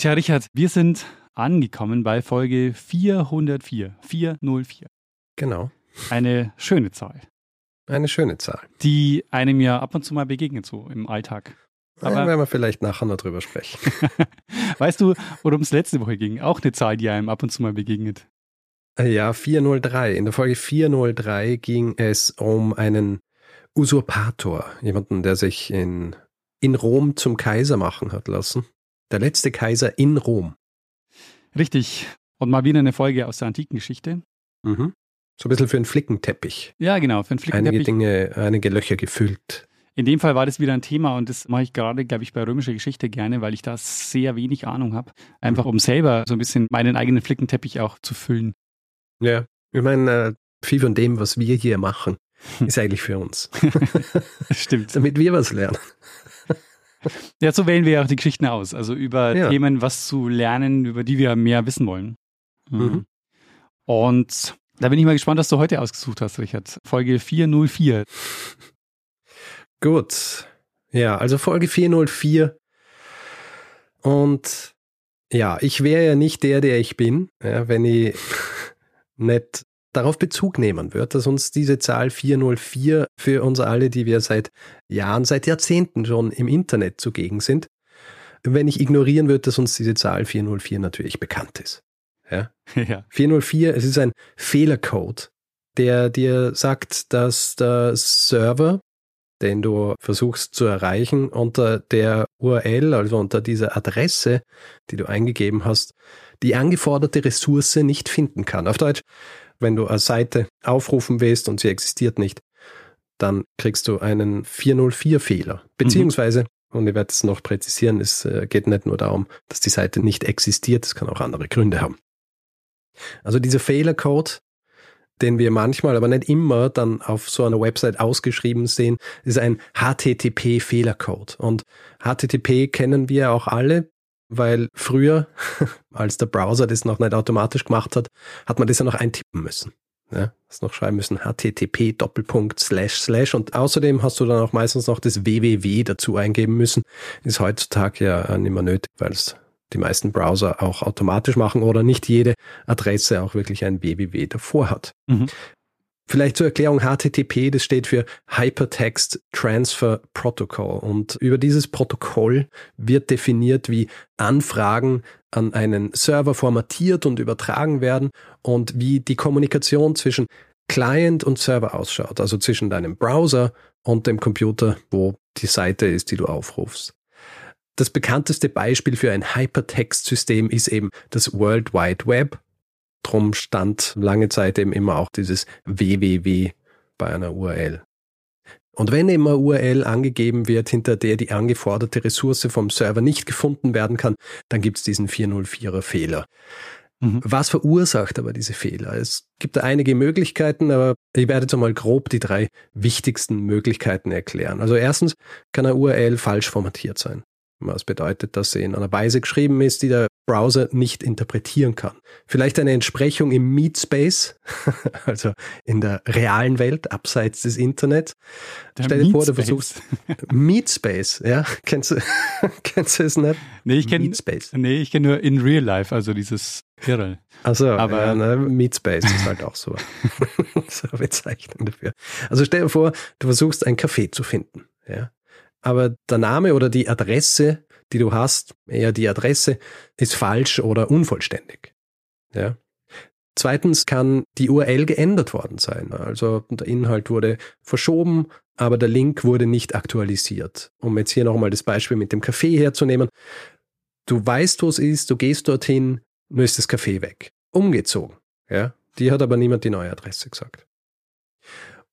Tja, Richard, wir sind angekommen bei Folge 404. 404. Genau. Eine schöne Zahl. Eine schöne Zahl. Die einem ja ab und zu mal begegnet, so im Alltag. Aber ja, werden wir vielleicht nachher noch drüber sprechen. weißt du, worum es letzte Woche ging? Auch eine Zahl, die einem ab und zu mal begegnet. Äh, ja, 403. In der Folge 403 ging es um einen Usurpator, jemanden, der sich in, in Rom zum Kaiser machen hat lassen. Der letzte Kaiser in Rom. Richtig. Und mal wieder eine Folge aus der antiken Geschichte. Mhm. So ein bisschen für einen Flickenteppich. Ja, genau, für einen Flickenteppich. Einige Dinge, einige Löcher gefüllt. In dem Fall war das wieder ein Thema und das mache ich gerade, glaube ich, bei römischer Geschichte gerne, weil ich da sehr wenig Ahnung habe. Einfach um selber so ein bisschen meinen eigenen Flickenteppich auch zu füllen. Ja, ich meine, äh, viel von dem, was wir hier machen, ist eigentlich für uns. Stimmt. Damit wir was lernen. Ja, so wählen wir ja auch die Geschichten aus. Also über ja. Themen, was zu lernen, über die wir mehr wissen wollen. Mhm. mhm. Und da bin ich mal gespannt, was du heute ausgesucht hast, Richard. Folge 404. Gut. Ja, also Folge 404. Und ja, ich wäre ja nicht der, der ich bin, ja, wenn ich nicht darauf Bezug nehmen würde, dass uns diese Zahl 404 für uns alle, die wir seit Jahren, seit Jahrzehnten schon im Internet zugegen sind, wenn ich ignorieren würde, dass uns diese Zahl 404 natürlich bekannt ist. Ja? ja. 404, es ist ein Fehlercode, der dir sagt, dass der Server, den du versuchst zu erreichen, unter der URL, also unter dieser Adresse, die du eingegeben hast, die angeforderte Ressource nicht finden kann. Auf Deutsch, wenn du eine Seite aufrufen willst und sie existiert nicht, dann kriegst du einen 404-Fehler. Mhm. Beziehungsweise, mhm. und ich werde es noch präzisieren, es äh, geht nicht nur darum, dass die Seite nicht existiert, es kann auch andere Gründe haben. Also dieser Fehlercode, den wir manchmal, aber nicht immer dann auf so einer Website ausgeschrieben sehen, ist ein HTTP-Fehlercode. Und HTTP kennen wir auch alle, weil früher, als der Browser das noch nicht automatisch gemacht hat, hat man das ja noch eintippen müssen. Ja, hast noch schreiben müssen http Doppelpunkt slash slash und außerdem hast du dann auch meistens noch das www dazu eingeben müssen. Ist heutzutage ja nicht mehr nötig, weil es die meisten Browser auch automatisch machen oder nicht jede Adresse auch wirklich ein www davor hat. Mhm. Vielleicht zur Erklärung, HTTP, das steht für Hypertext Transfer Protocol. Und über dieses Protokoll wird definiert, wie Anfragen an einen Server formatiert und übertragen werden und wie die Kommunikation zwischen Client und Server ausschaut, also zwischen deinem Browser und dem Computer, wo die Seite ist, die du aufrufst. Das bekannteste Beispiel für ein Hypertext-System ist eben das World Wide Web Drum stand lange Zeit eben immer auch dieses www bei einer URL. Und wenn eben eine URL angegeben wird, hinter der die angeforderte Ressource vom Server nicht gefunden werden kann, dann gibt es diesen 404er Fehler. Mhm. Was verursacht aber diese Fehler? Es gibt da einige Möglichkeiten, aber ich werde jetzt einmal grob die drei wichtigsten Möglichkeiten erklären. Also erstens kann eine URL falsch formatiert sein. Was bedeutet, dass sie in einer Weise geschrieben ist, die der Browser nicht interpretieren kann. Vielleicht eine Entsprechung im Meet Space, also in der realen Welt, abseits des Internets. Der Stell dir vor, du versuchst Meet Space, ja? Kennst du, kennst du es nicht? Nee, ich kenne Nee, ich kenne nur in real life, also dieses Hirrel. Also, aber ja, ne, Meet Space ist halt auch so, so eine Bezeichnung dafür. Also stell dir vor, du versuchst ein Café zu finden, ja? aber der Name oder die Adresse, die du hast, eher die Adresse, ist falsch oder unvollständig. Ja. Zweitens kann die URL geändert worden sein. Also der Inhalt wurde verschoben, aber der Link wurde nicht aktualisiert. Um jetzt hier nochmal das Beispiel mit dem Café herzunehmen. Du weißt, wo es ist, du gehst dorthin, nur ist das Café weg. Umgezogen. Ja. Die hat aber niemand die neue Adresse gesagt.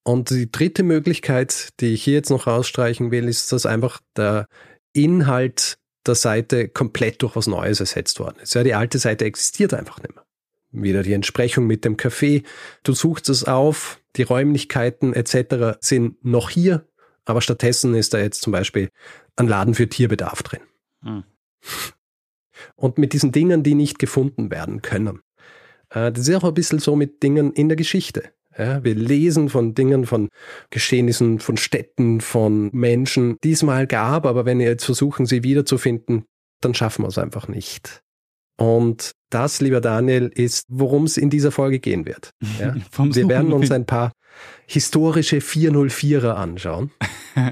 Und die dritte Möglichkeit, die ich hier jetzt noch rausstreichen will, ist, dass einfach der Inhalt der Seite komplett durch was Neues ersetzt worden ist. Ja, die alte Seite existiert einfach nicht mehr. Wieder die Entsprechung mit dem Café. Du suchst es auf, die Räumlichkeiten etc. sind noch hier, aber stattdessen ist da jetzt zum Beispiel ein Laden für Tierbedarf drin. Hm. Und mit diesen Dingen, die nicht gefunden werden können. Äh, das ist auch ein bisschen so mit Dingen in der Geschichte. Ja, wir lesen von Dingen, von Geschehnissen, von Städten, von Menschen, die es mal gab, aber wenn wir jetzt versuchen, sie wiederzufinden, dann schaffen wir es einfach nicht. Und das, lieber Daniel, ist, worum es in dieser Folge gehen wird. Ja? wir werden uns ein paar historische 404er anschauen.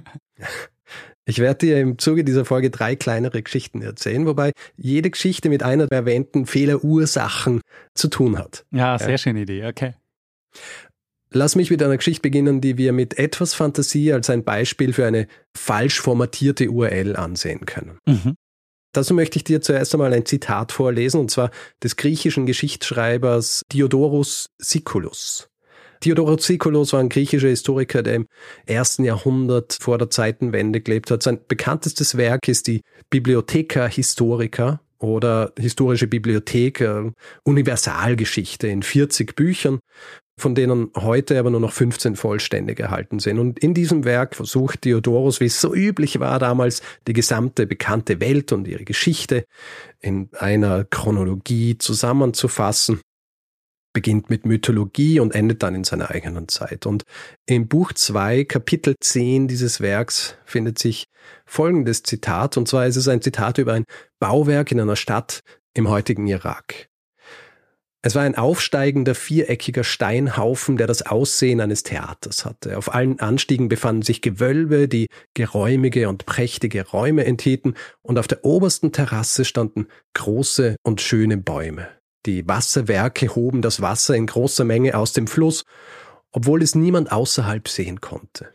Ich werde dir im Zuge dieser Folge drei kleinere Geschichten erzählen, wobei jede Geschichte mit einer der erwähnten Fehlerursachen zu tun hat. Ja, sehr ja. schöne Idee, okay. Lass mich mit einer Geschichte beginnen, die wir mit etwas Fantasie als ein Beispiel für eine falsch formatierte URL ansehen können. Mhm. Dazu möchte ich dir zuerst einmal ein Zitat vorlesen, und zwar des griechischen Geschichtsschreibers Diodorus Siculus. Diodorus Siculus war ein griechischer Historiker, der im ersten Jahrhundert vor der Zeitenwende gelebt hat. Sein bekanntestes Werk ist die Bibliotheca Historica oder historische Bibliothek, äh, Universalgeschichte in 40 Büchern, von denen heute aber nur noch 15 vollständig erhalten sind. Und in diesem Werk versucht Diodorus, wie es so üblich war damals, die gesamte bekannte Welt und ihre Geschichte in einer Chronologie zusammenzufassen beginnt mit Mythologie und endet dann in seiner eigenen Zeit. Und im Buch 2, Kapitel 10 dieses Werks findet sich folgendes Zitat, und zwar ist es ein Zitat über ein Bauwerk in einer Stadt im heutigen Irak. Es war ein aufsteigender viereckiger Steinhaufen, der das Aussehen eines Theaters hatte. Auf allen Anstiegen befanden sich Gewölbe, die geräumige und prächtige Räume enthielten, und auf der obersten Terrasse standen große und schöne Bäume. Die Wasserwerke hoben das Wasser in großer Menge aus dem Fluss, obwohl es niemand außerhalb sehen konnte.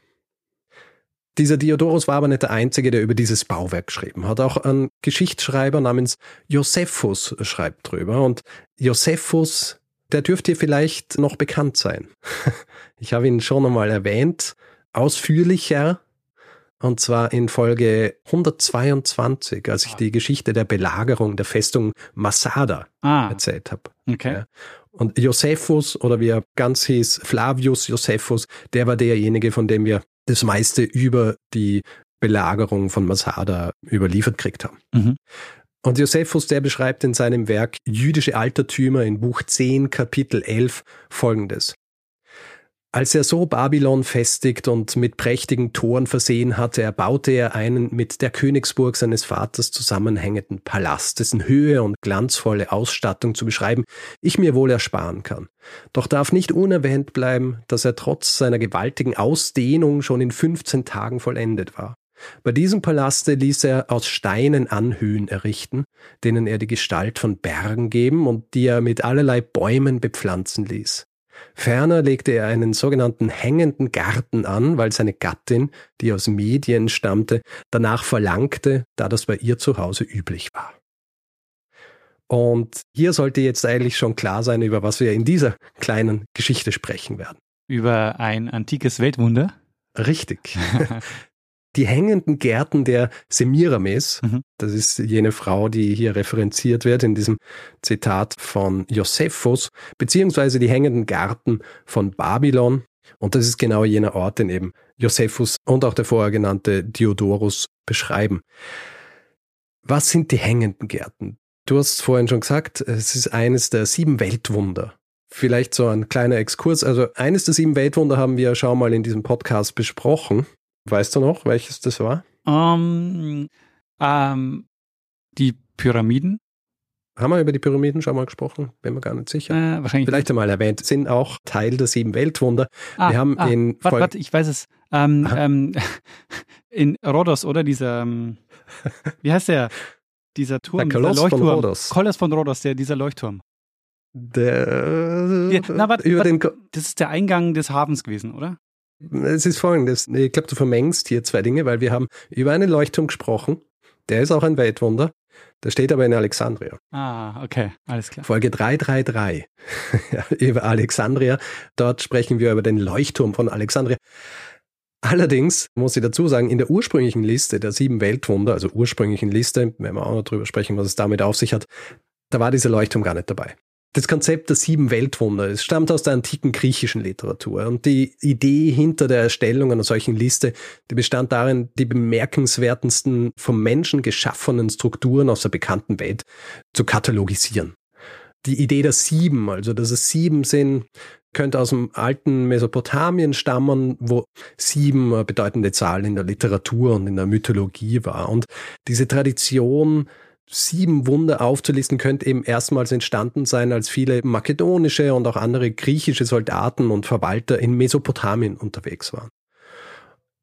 Dieser Diodorus war aber nicht der Einzige, der über dieses Bauwerk geschrieben hat. Auch ein Geschichtsschreiber namens Josephus schreibt drüber. Und Josephus, der dürfte vielleicht noch bekannt sein. Ich habe ihn schon einmal erwähnt, ausführlicher, und zwar in Folge 122, als ich ah. die Geschichte der Belagerung der Festung Masada ah. erzählt habe. Okay. Und Josephus, oder wie er ganz hieß, Flavius Josephus, der war derjenige, von dem wir das meiste über die Belagerung von Masada überliefert gekriegt haben. Mhm. Und Josephus, der beschreibt in seinem Werk Jüdische Altertümer in Buch 10, Kapitel 11 folgendes. Als er so Babylon festigt und mit prächtigen Toren versehen hatte, erbaute er einen mit der Königsburg seines Vaters zusammenhängenden Palast, dessen Höhe und glanzvolle Ausstattung zu beschreiben ich mir wohl ersparen kann. Doch darf nicht unerwähnt bleiben, dass er trotz seiner gewaltigen Ausdehnung schon in 15 Tagen vollendet war. Bei diesem Palaste ließ er aus Steinen Anhöhen errichten, denen er die Gestalt von Bergen geben und die er mit allerlei Bäumen bepflanzen ließ. Ferner legte er einen sogenannten hängenden Garten an, weil seine Gattin, die aus Medien stammte, danach verlangte, da das bei ihr zu Hause üblich war. Und hier sollte jetzt eigentlich schon klar sein, über was wir in dieser kleinen Geschichte sprechen werden. Über ein antikes Weltwunder? Richtig. die hängenden Gärten der Semiramis, mhm. das ist jene Frau, die hier referenziert wird in diesem Zitat von Josephus, beziehungsweise die hängenden Gärten von Babylon. Und das ist genau jener Ort, den eben Josephus und auch der vorher genannte Diodorus beschreiben. Was sind die hängenden Gärten? Du hast vorhin schon gesagt, es ist eines der sieben Weltwunder. Vielleicht so ein kleiner Exkurs. Also eines der sieben Weltwunder haben wir schon mal in diesem Podcast besprochen. Weißt du noch, welches das war? Um, ähm, die Pyramiden. Haben wir über die Pyramiden schon mal gesprochen? Bin mir gar nicht sicher. Äh, wahrscheinlich Vielleicht einmal erwähnt. Sind auch Teil der sieben Weltwunder. Ah, wir haben ah, in Warte, warte, ich weiß es. Ähm, ähm, in Rhodos, oder? Dieser, ähm, wie heißt der? Dieser Turm, der Koloss dieser Leuchtturm. Von Rhodos. Koloss von Rhodos, der, dieser Leuchtturm. Der, ja, na, warte, über warte, den, das ist der Eingang des Hafens gewesen, oder? Es ist folgendes. Ich glaube, du vermengst hier zwei Dinge, weil wir haben über einen Leuchtturm gesprochen. Der ist auch ein Weltwunder. Der steht aber in Alexandria. Ah, okay, alles klar. Folge 333 ja, über Alexandria. Dort sprechen wir über den Leuchtturm von Alexandria. Allerdings muss ich dazu sagen, in der ursprünglichen Liste der sieben Weltwunder, also ursprünglichen Liste, wenn wir auch noch drüber sprechen, was es damit auf sich hat, da war dieser Leuchtturm gar nicht dabei. Das Konzept der sieben Weltwunder, es stammt aus der antiken griechischen Literatur und die Idee hinter der Erstellung einer solchen Liste, die bestand darin, die bemerkenswertesten vom Menschen geschaffenen Strukturen aus der bekannten Welt zu katalogisieren. Die Idee der sieben, also dass es sieben sind, könnte aus dem alten Mesopotamien stammen, wo sieben eine bedeutende Zahl in der Literatur und in der Mythologie war. Und diese Tradition, sieben Wunder aufzulisten, könnte eben erstmals entstanden sein, als viele makedonische und auch andere griechische Soldaten und Verwalter in Mesopotamien unterwegs waren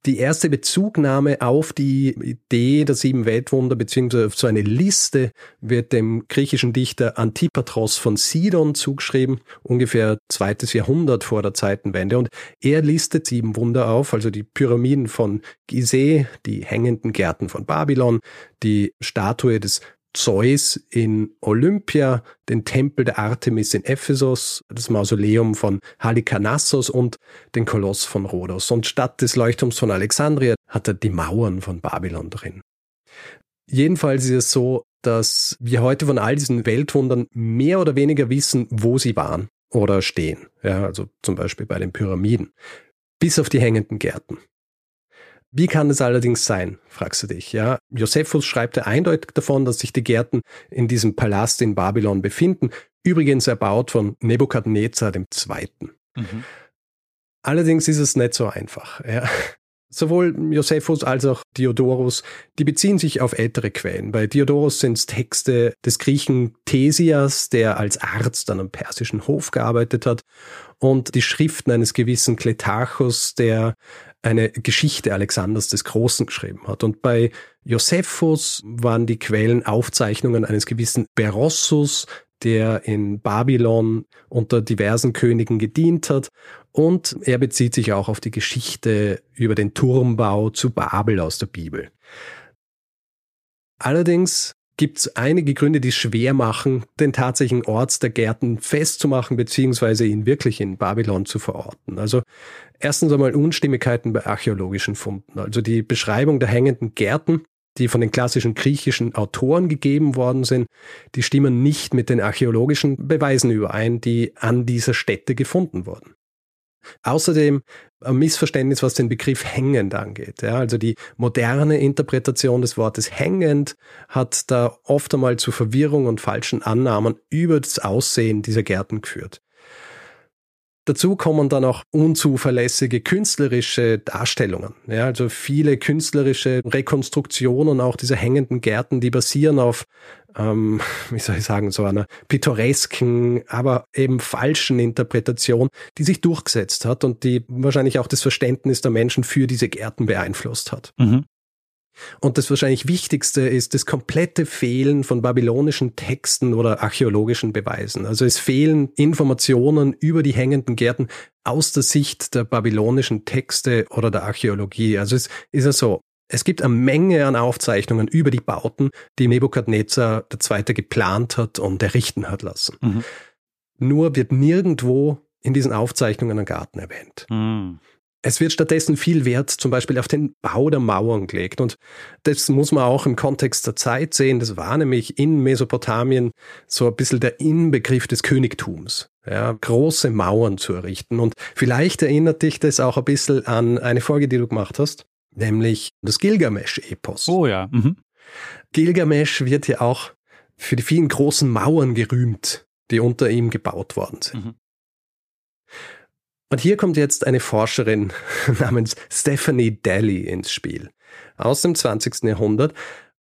die erste Bezugnahme auf die Idee der sieben Weltwunder beziehungsweise auf so eine Liste wird dem griechischen Dichter Antipatros von Sidon zugeschrieben, ungefähr zweites Jahrhundert vor der Zeitenwende. Und er listet sieben Wunder auf, also die Pyramiden von Gizeh, die hängenden Gärten von Babylon, die Statue des Zeus in Olympia, den Tempel der Artemis in Ephesus, das Mausoleum von Halikarnassos und den Koloss von Rhodos. Und statt des Leuchtturms von Alexandria hat er die Mauern von Babylon drin. Jedenfalls ist es so, dass wir heute von all diesen Weltwundern mehr oder weniger wissen, wo sie waren oder stehen. Ja, also zum Beispiel bei den Pyramiden. Bis auf die hängenden Gärten. Wie kann es allerdings sein, fragst du dich, ja? Josephus schreibt eindeutig davon, dass sich die Gärten in diesem Palast in Babylon befinden, übrigens erbaut von Nebukadnezar II. Mhm. Allerdings ist es nicht so einfach, ja. Sowohl Josephus als auch Diodorus, die beziehen sich auf ältere Quellen. Bei Diodorus sind es Texte des Griechen Thesias, der als Arzt an einem persischen Hof gearbeitet hat, und die Schriften eines gewissen Kletarchus, der eine Geschichte Alexanders des Großen geschrieben hat. Und bei Josephus waren die Quellen Aufzeichnungen eines gewissen Berossus, der in Babylon unter diversen Königen gedient hat. Und er bezieht sich auch auf die Geschichte über den Turmbau zu Babel aus der Bibel. Allerdings gibt es einige Gründe, die es schwer machen, den tatsächlichen Ort der Gärten festzumachen, beziehungsweise ihn wirklich in Babylon zu verorten. Also erstens einmal Unstimmigkeiten bei archäologischen Funden. Also die Beschreibung der hängenden Gärten, die von den klassischen griechischen Autoren gegeben worden sind, die stimmen nicht mit den archäologischen Beweisen überein, die an dieser Stätte gefunden wurden. Außerdem ein Missverständnis, was den Begriff hängend angeht. Ja, also die moderne Interpretation des Wortes hängend hat da oft einmal zu Verwirrung und falschen Annahmen über das Aussehen dieser Gärten geführt. Dazu kommen dann auch unzuverlässige künstlerische Darstellungen. Ja, also viele künstlerische Rekonstruktionen auch dieser hängenden Gärten, die basieren auf, ähm, wie soll ich sagen, so einer pittoresken, aber eben falschen Interpretation, die sich durchgesetzt hat und die wahrscheinlich auch das Verständnis der Menschen für diese Gärten beeinflusst hat. Mhm. Und das wahrscheinlich Wichtigste ist das komplette Fehlen von babylonischen Texten oder archäologischen Beweisen. Also es fehlen Informationen über die hängenden Gärten aus der Sicht der babylonischen Texte oder der Archäologie. Also es ist ja so, es gibt eine Menge an Aufzeichnungen über die Bauten, die Nebukadnezar II. geplant hat und errichten hat lassen. Mhm. Nur wird nirgendwo in diesen Aufzeichnungen ein Garten erwähnt. Mhm. Es wird stattdessen viel Wert zum Beispiel auf den Bau der Mauern gelegt. Und das muss man auch im Kontext der Zeit sehen. Das war nämlich in Mesopotamien so ein bisschen der Inbegriff des Königtums. Ja, große Mauern zu errichten. Und vielleicht erinnert dich das auch ein bisschen an eine Folge, die du gemacht hast, nämlich das Gilgamesch-Epos. Oh ja. Mhm. Gilgamesch wird ja auch für die vielen großen Mauern gerühmt, die unter ihm gebaut worden sind. Mhm. Und hier kommt jetzt eine Forscherin namens Stephanie Daly ins Spiel aus dem 20. Jahrhundert.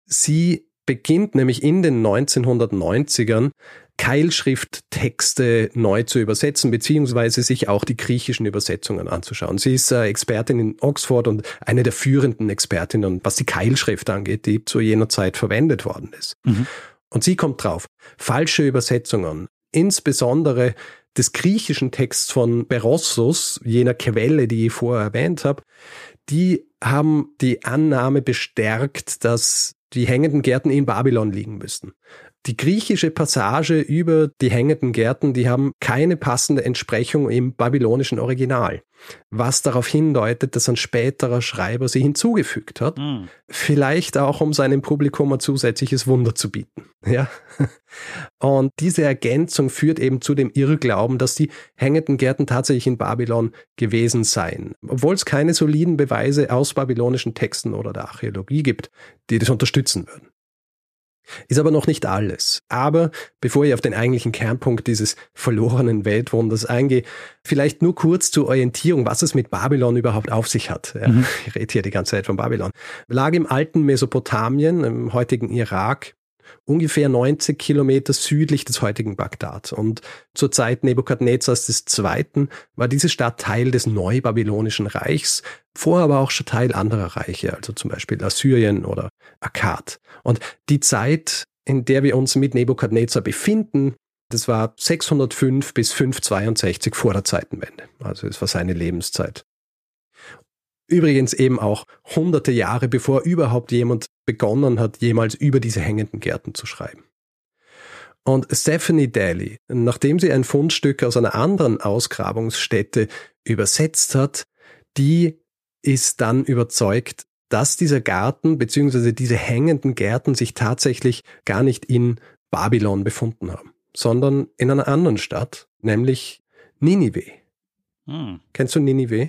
Sie beginnt nämlich in den 1990ern Keilschrifttexte neu zu übersetzen, beziehungsweise sich auch die griechischen Übersetzungen anzuschauen. Sie ist äh, Expertin in Oxford und eine der führenden Expertinnen, was die Keilschrift angeht, die zu jener Zeit verwendet worden ist. Mhm. Und sie kommt drauf, falsche Übersetzungen, insbesondere des griechischen Texts von Berossus, jener Quelle, die ich vorher erwähnt habe, die haben die Annahme bestärkt, dass die hängenden Gärten in Babylon liegen müssten. die griechische Passage über die hängenden Gärten, die haben keine passende Entsprechung im babylonischen Original, was darauf hindeutet, dass ein späterer Schreiber sie hinzugefügt hat, mhm. vielleicht auch um seinem Publikum ein zusätzliches Wunder zu bieten. Ja. Und diese Ergänzung führt eben zu dem Irrglauben, dass die hängenden Gärten tatsächlich in Babylon gewesen seien, obwohl es keine soliden Beweise aus babylonischen Texten oder der Archäologie gibt, die das unterstützen würden. Ist aber noch nicht alles. Aber bevor ich auf den eigentlichen Kernpunkt dieses verlorenen Weltwunders eingehe, vielleicht nur kurz zur Orientierung, was es mit Babylon überhaupt auf sich hat. Mhm. Ich rede hier die ganze Zeit von Babylon. Lag im alten Mesopotamien, im heutigen Irak, ungefähr 90 Kilometer südlich des heutigen Bagdad. Und zur Zeit Nebukadnezars II. war diese Stadt Teil des Neubabylonischen Reichs, vorher aber auch schon Teil anderer Reiche, also zum Beispiel Assyrien oder Akkad. Und die Zeit, in der wir uns mit Nebukadnezar befinden, das war 605 bis 562 vor der Zeitenwende. Also es war seine Lebenszeit. Übrigens eben auch hunderte Jahre bevor überhaupt jemand begonnen hat, jemals über diese hängenden Gärten zu schreiben. Und Stephanie Daly, nachdem sie ein Fundstück aus einer anderen Ausgrabungsstätte übersetzt hat, die ist dann überzeugt, dass dieser Garten bzw. diese hängenden Gärten sich tatsächlich gar nicht in Babylon befunden haben, sondern in einer anderen Stadt, nämlich Ninive. Hm. Kennst du Ninive?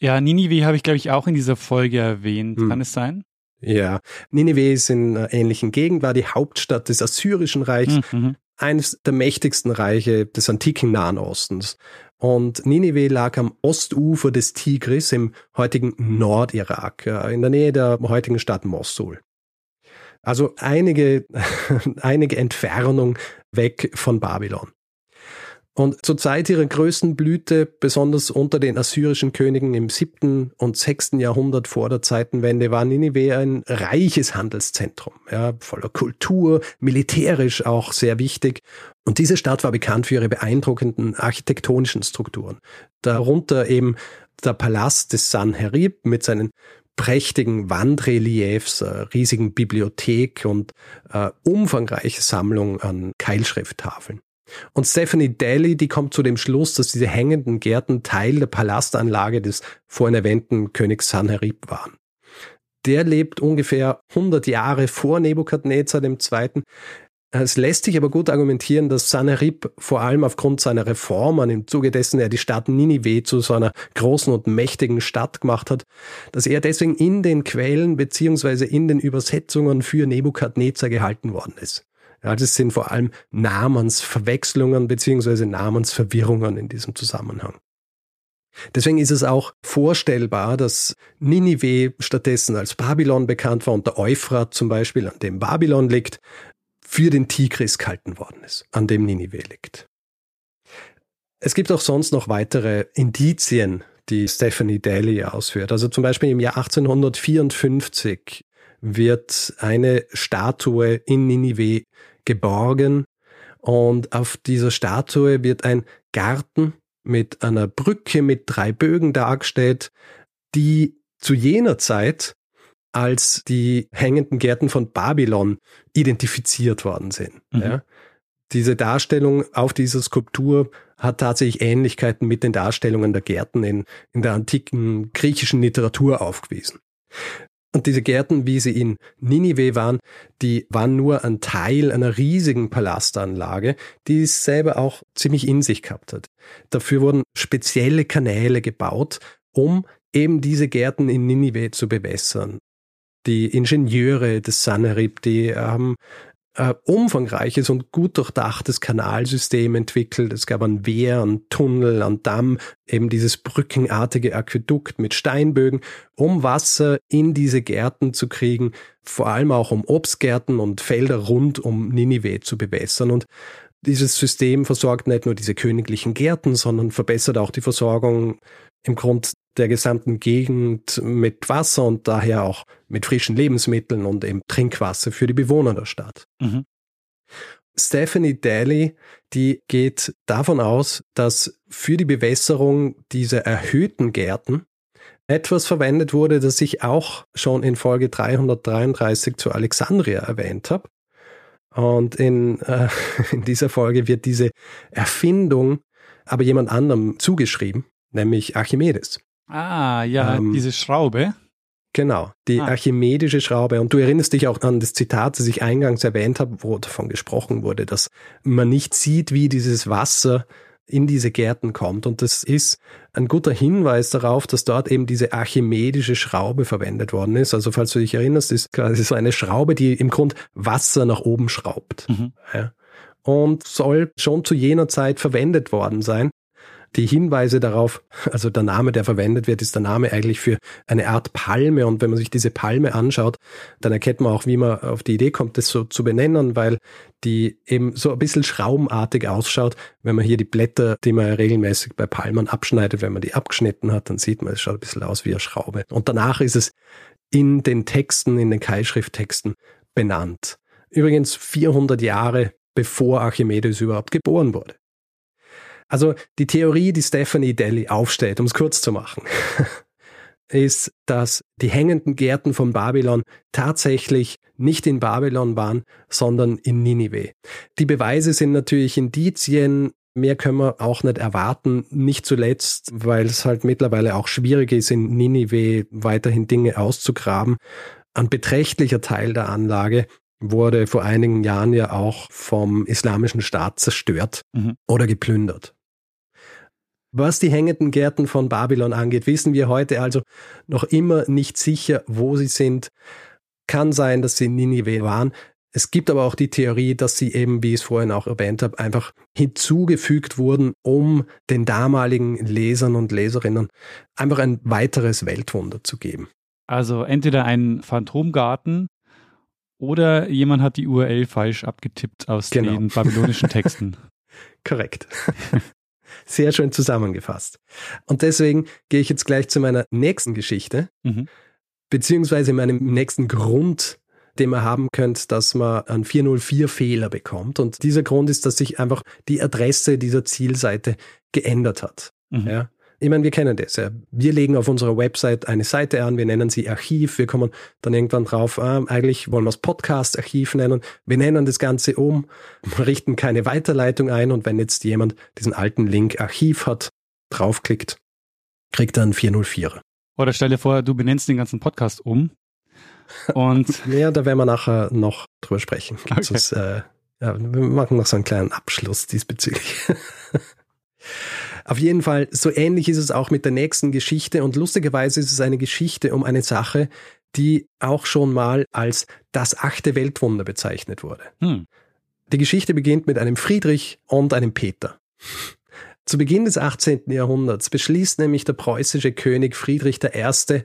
Ja, Ninive habe ich, glaube ich, auch in dieser Folge erwähnt. Hm. Kann es sein? Ja, Ninive ist in einer ähnlichen Gegend, war die Hauptstadt des Assyrischen Reichs, hm, mhm. eines der mächtigsten Reiche des antiken Nahen Ostens. Und Ninive lag am Ostufer des Tigris im heutigen Nordirak, in der Nähe der heutigen Stadt Mosul. Also einige, einige Entfernung weg von Babylon. Und zur Zeit ihrer größten Blüte, besonders unter den assyrischen Königen im siebten und sechsten Jahrhundert vor der Zeitenwende, war Ninive ein reiches Handelszentrum, ja, voller Kultur, militärisch auch sehr wichtig. Und diese Stadt war bekannt für ihre beeindruckenden architektonischen Strukturen. Darunter eben der Palast des Sanherib mit seinen prächtigen Wandreliefs, äh, riesigen Bibliothek und äh, umfangreiche Sammlung an Keilschrifttafeln. Und Stephanie Daly, die kommt zu dem Schluss, dass diese hängenden Gärten Teil der Palastanlage des vorhin erwähnten Königs Sanherib waren. Der lebt ungefähr 100 Jahre vor Nebukadnezar II. Es lässt sich aber gut argumentieren, dass Sanherib vor allem aufgrund seiner Reformen, im Zuge dessen er die Stadt Ninive zu so einer großen und mächtigen Stadt gemacht hat, dass er deswegen in den Quellen beziehungsweise in den Übersetzungen für Nebukadnezar gehalten worden ist. Ja, das sind vor allem Namensverwechslungen beziehungsweise Namensverwirrungen in diesem Zusammenhang. Deswegen ist es auch vorstellbar, dass Ninive stattdessen als Babylon bekannt war und der Euphrat zum Beispiel, an dem Babylon liegt, für den Tigris gehalten worden ist, an dem Ninive liegt. Es gibt auch sonst noch weitere Indizien, die Stephanie Daly ausführt. Also zum Beispiel im Jahr 1854 wird eine Statue in Ninive geborgen und auf dieser Statue wird ein Garten mit einer Brücke mit drei Bögen dargestellt, die zu jener Zeit als die hängenden Gärten von Babylon identifiziert worden sind. Mhm. Ja. Diese Darstellung auf dieser Skulptur hat tatsächlich Ähnlichkeiten mit den Darstellungen der Gärten in, in der antiken griechischen Literatur aufgewiesen. Und diese Gärten, wie sie in Ninive waren, die waren nur ein Teil einer riesigen Palastanlage, die es selber auch ziemlich in sich gehabt hat. Dafür wurden spezielle Kanäle gebaut, um eben diese Gärten in Ninive zu bewässern. Die Ingenieure des Sanherib, die haben äh, umfangreiches und gut durchdachtes Kanalsystem entwickelt. Es gab ein Wehr, ein Tunnel, ein Damm, eben dieses brückenartige Aquädukt mit Steinbögen, um Wasser in diese Gärten zu kriegen, vor allem auch um Obstgärten und Felder rund um Ninive zu bewässern. Und dieses System versorgt nicht nur diese königlichen Gärten, sondern verbessert auch die Versorgung im Grund der gesamten Gegend mit Wasser und daher auch mit frischen Lebensmitteln und eben Trinkwasser für die Bewohner der Stadt. Mhm. Stephanie Daly, die geht davon aus, dass für die Bewässerung dieser erhöhten Gärten etwas verwendet wurde, das ich auch schon in Folge 333 zu Alexandria erwähnt habe. Und in, äh, in dieser Folge wird diese Erfindung aber jemand anderem zugeschrieben, nämlich Archimedes. Ah, ja, ähm, diese Schraube. Genau, die ah. archimedische Schraube. Und du erinnerst dich auch an das Zitat, das ich eingangs erwähnt habe, wo davon gesprochen wurde, dass man nicht sieht, wie dieses Wasser in diese Gärten kommt. Und das ist ein guter Hinweis darauf, dass dort eben diese archimedische Schraube verwendet worden ist. Also falls du dich erinnerst, ist quasi so eine Schraube, die im Grund Wasser nach oben schraubt. Mhm. Ja. Und soll schon zu jener Zeit verwendet worden sein die Hinweise darauf, also der Name, der verwendet wird, ist der Name eigentlich für eine Art Palme. Und wenn man sich diese Palme anschaut, dann erkennt man auch, wie man auf die Idee kommt, das so zu benennen, weil die eben so ein bisschen schraubenartig ausschaut. Wenn man hier die Blätter, die man regelmäßig bei Palmen abschneidet, wenn man die abgeschnitten hat, dann sieht man, es schaut ein bisschen aus wie eine Schraube. Und danach ist es in den Texten, in den Keilschrifttexten benannt. Übrigens 400 Jahre bevor Archimedes überhaupt geboren wurde. Also die Theorie, die Stephanie Daly aufstellt, um es kurz zu machen, ist, dass die hängenden Gärten von Babylon tatsächlich nicht in Babylon waren, sondern in Ninive. Die Beweise sind natürlich Indizien, mehr können wir auch nicht erwarten, nicht zuletzt, weil es halt mittlerweile auch schwierig ist, in Ninive weiterhin Dinge auszugraben. Ein beträchtlicher Teil der Anlage wurde vor einigen Jahren ja auch vom islamischen Staat zerstört mhm. oder geplündert. Was die hängenden Gärten von Babylon angeht, wissen wir heute also noch immer nicht sicher, wo sie sind. Kann sein, dass sie in Ninive waren. Es gibt aber auch die Theorie, dass sie eben, wie ich es vorhin auch erwähnt habe, einfach hinzugefügt wurden, um den damaligen Lesern und Leserinnen einfach ein weiteres Weltwunder zu geben. Also entweder ein Phantomgarten oder jemand hat die URL falsch abgetippt aus genau. den babylonischen Texten. Korrekt. Sehr schön zusammengefasst. Und deswegen gehe ich jetzt gleich zu meiner nächsten Geschichte, mhm. beziehungsweise meinem nächsten Grund, den man haben könnte, dass man einen 404-Fehler bekommt. Und dieser Grund ist, dass sich einfach die Adresse dieser Zielseite geändert hat. Mhm. Ja? Ich meine, wir kennen das. Ja. Wir legen auf unserer Website eine Seite an, wir nennen sie Archiv, wir kommen dann irgendwann drauf, ah, eigentlich wollen wir es Podcast-Archiv nennen. Wir nennen das Ganze um, richten keine Weiterleitung ein und wenn jetzt jemand diesen alten Link Archiv hat, draufklickt, kriegt er einen 404er. Oder stell dir vor, du benennst den ganzen Podcast um. Und ja, da werden wir nachher noch drüber sprechen. Okay. Ist, äh, ja, wir machen noch so einen kleinen Abschluss diesbezüglich. Auf jeden Fall, so ähnlich ist es auch mit der nächsten Geschichte und lustigerweise ist es eine Geschichte um eine Sache, die auch schon mal als das achte Weltwunder bezeichnet wurde. Hm. Die Geschichte beginnt mit einem Friedrich und einem Peter. Zu Beginn des 18. Jahrhunderts beschließt nämlich der preußische König Friedrich I.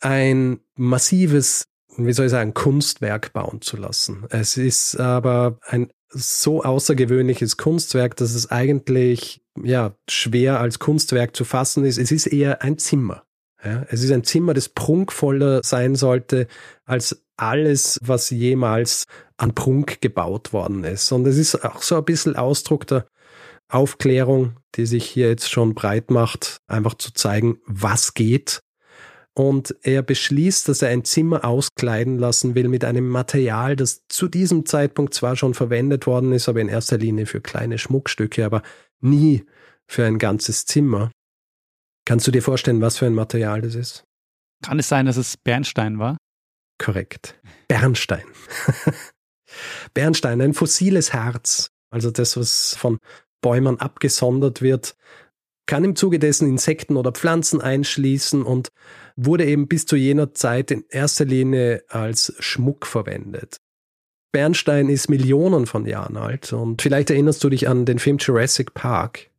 ein massives, wie soll ich sagen, Kunstwerk bauen zu lassen. Es ist aber ein so außergewöhnliches Kunstwerk, dass es eigentlich ja schwer als Kunstwerk zu fassen ist. Es ist eher ein Zimmer. Ja, es ist ein Zimmer, das prunkvoller sein sollte als alles, was jemals an Prunk gebaut worden ist. Und es ist auch so ein bisschen Ausdruck der Aufklärung, die sich hier jetzt schon breit macht, einfach zu zeigen, was geht und er beschließt, dass er ein Zimmer auskleiden lassen will mit einem Material, das zu diesem Zeitpunkt zwar schon verwendet worden ist, aber in erster Linie für kleine Schmuckstücke, aber nie für ein ganzes Zimmer. Kannst du dir vorstellen, was für ein Material das ist? Kann es sein, dass es Bernstein war? Korrekt. Bernstein. Bernstein, ein fossiles Herz. Also das, was von Bäumen abgesondert wird, kann im Zuge dessen Insekten oder Pflanzen einschließen und wurde eben bis zu jener Zeit in erster Linie als Schmuck verwendet. Bernstein ist Millionen von Jahren alt und vielleicht erinnerst du dich an den Film Jurassic Park.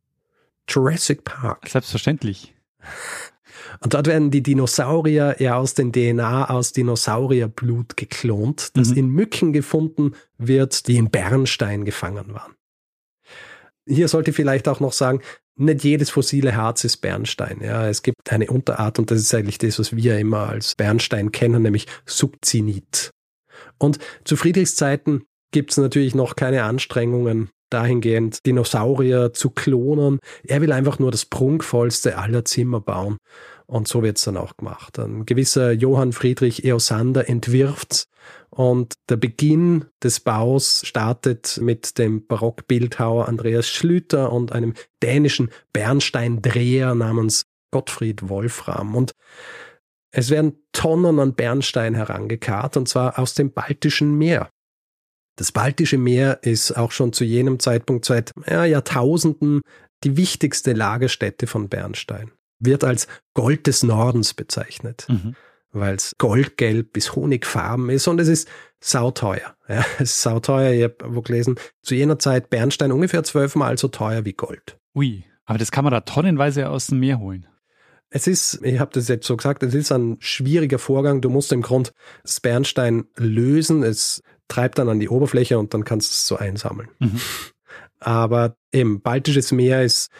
Jurassic Park. Selbstverständlich. Und dort werden die Dinosaurier ja aus den DNA aus Dinosaurierblut geklont, das mhm. in Mücken gefunden wird, die in Bernstein gefangen waren. Hier sollte vielleicht auch noch sagen, nicht jedes fossile Harz ist Bernstein. Ja, es gibt eine Unterart und das ist eigentlich das, was wir immer als Bernstein kennen, nämlich Subzinit. Und zu Friedrichs Zeiten gibt es natürlich noch keine Anstrengungen dahingehend, Dinosaurier zu klonen. Er will einfach nur das prunkvollste aller Zimmer bauen. Und so wird es dann auch gemacht. Ein gewisser Johann Friedrich Eosander entwirft's Und der Beginn des Baus startet mit dem Barockbildhauer Andreas Schlüter und einem dänischen Bernsteindreher namens Gottfried Wolfram. Und es werden Tonnen an Bernstein herangekarrt, und zwar aus dem Baltischen Meer. Das Baltische Meer ist auch schon zu jenem Zeitpunkt seit ja, Jahrtausenden die wichtigste Lagerstätte von Bernstein. Wird als Gold des Nordens bezeichnet. Mhm weil es goldgelb bis honigfarben ist und es ist sauteuer. Ja, es ist sauteuer. Ich habe wo gelesen, zu jener Zeit Bernstein ungefähr zwölfmal so teuer wie Gold. Ui, aber das kann man da tonnenweise aus dem Meer holen. Es ist, ich habe das jetzt so gesagt, es ist ein schwieriger Vorgang. Du musst im Grund das Bernstein lösen. Es treibt dann an die Oberfläche und dann kannst du es so einsammeln. Mhm. Aber eben, Baltisches Meer ist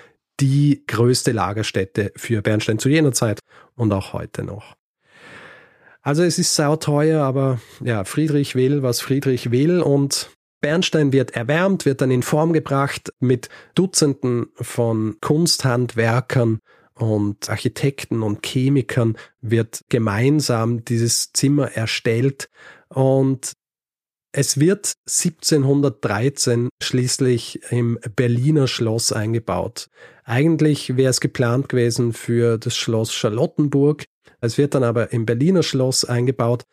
die größte Lagerstätte für Bernstein zu jener Zeit und auch heute noch. Also es ist sauteuer, aber ja, Friedrich will, was Friedrich will und Bernstein wird erwärmt, wird dann in Form gebracht mit Dutzenden von Kunsthandwerkern und Architekten und Chemikern wird gemeinsam dieses Zimmer erstellt und es wird 1713 schließlich im Berliner Schloss eingebaut. Eigentlich wäre es geplant gewesen für das Schloss Charlottenburg. Es wird dann aber im Berliner Schloss eingebaut.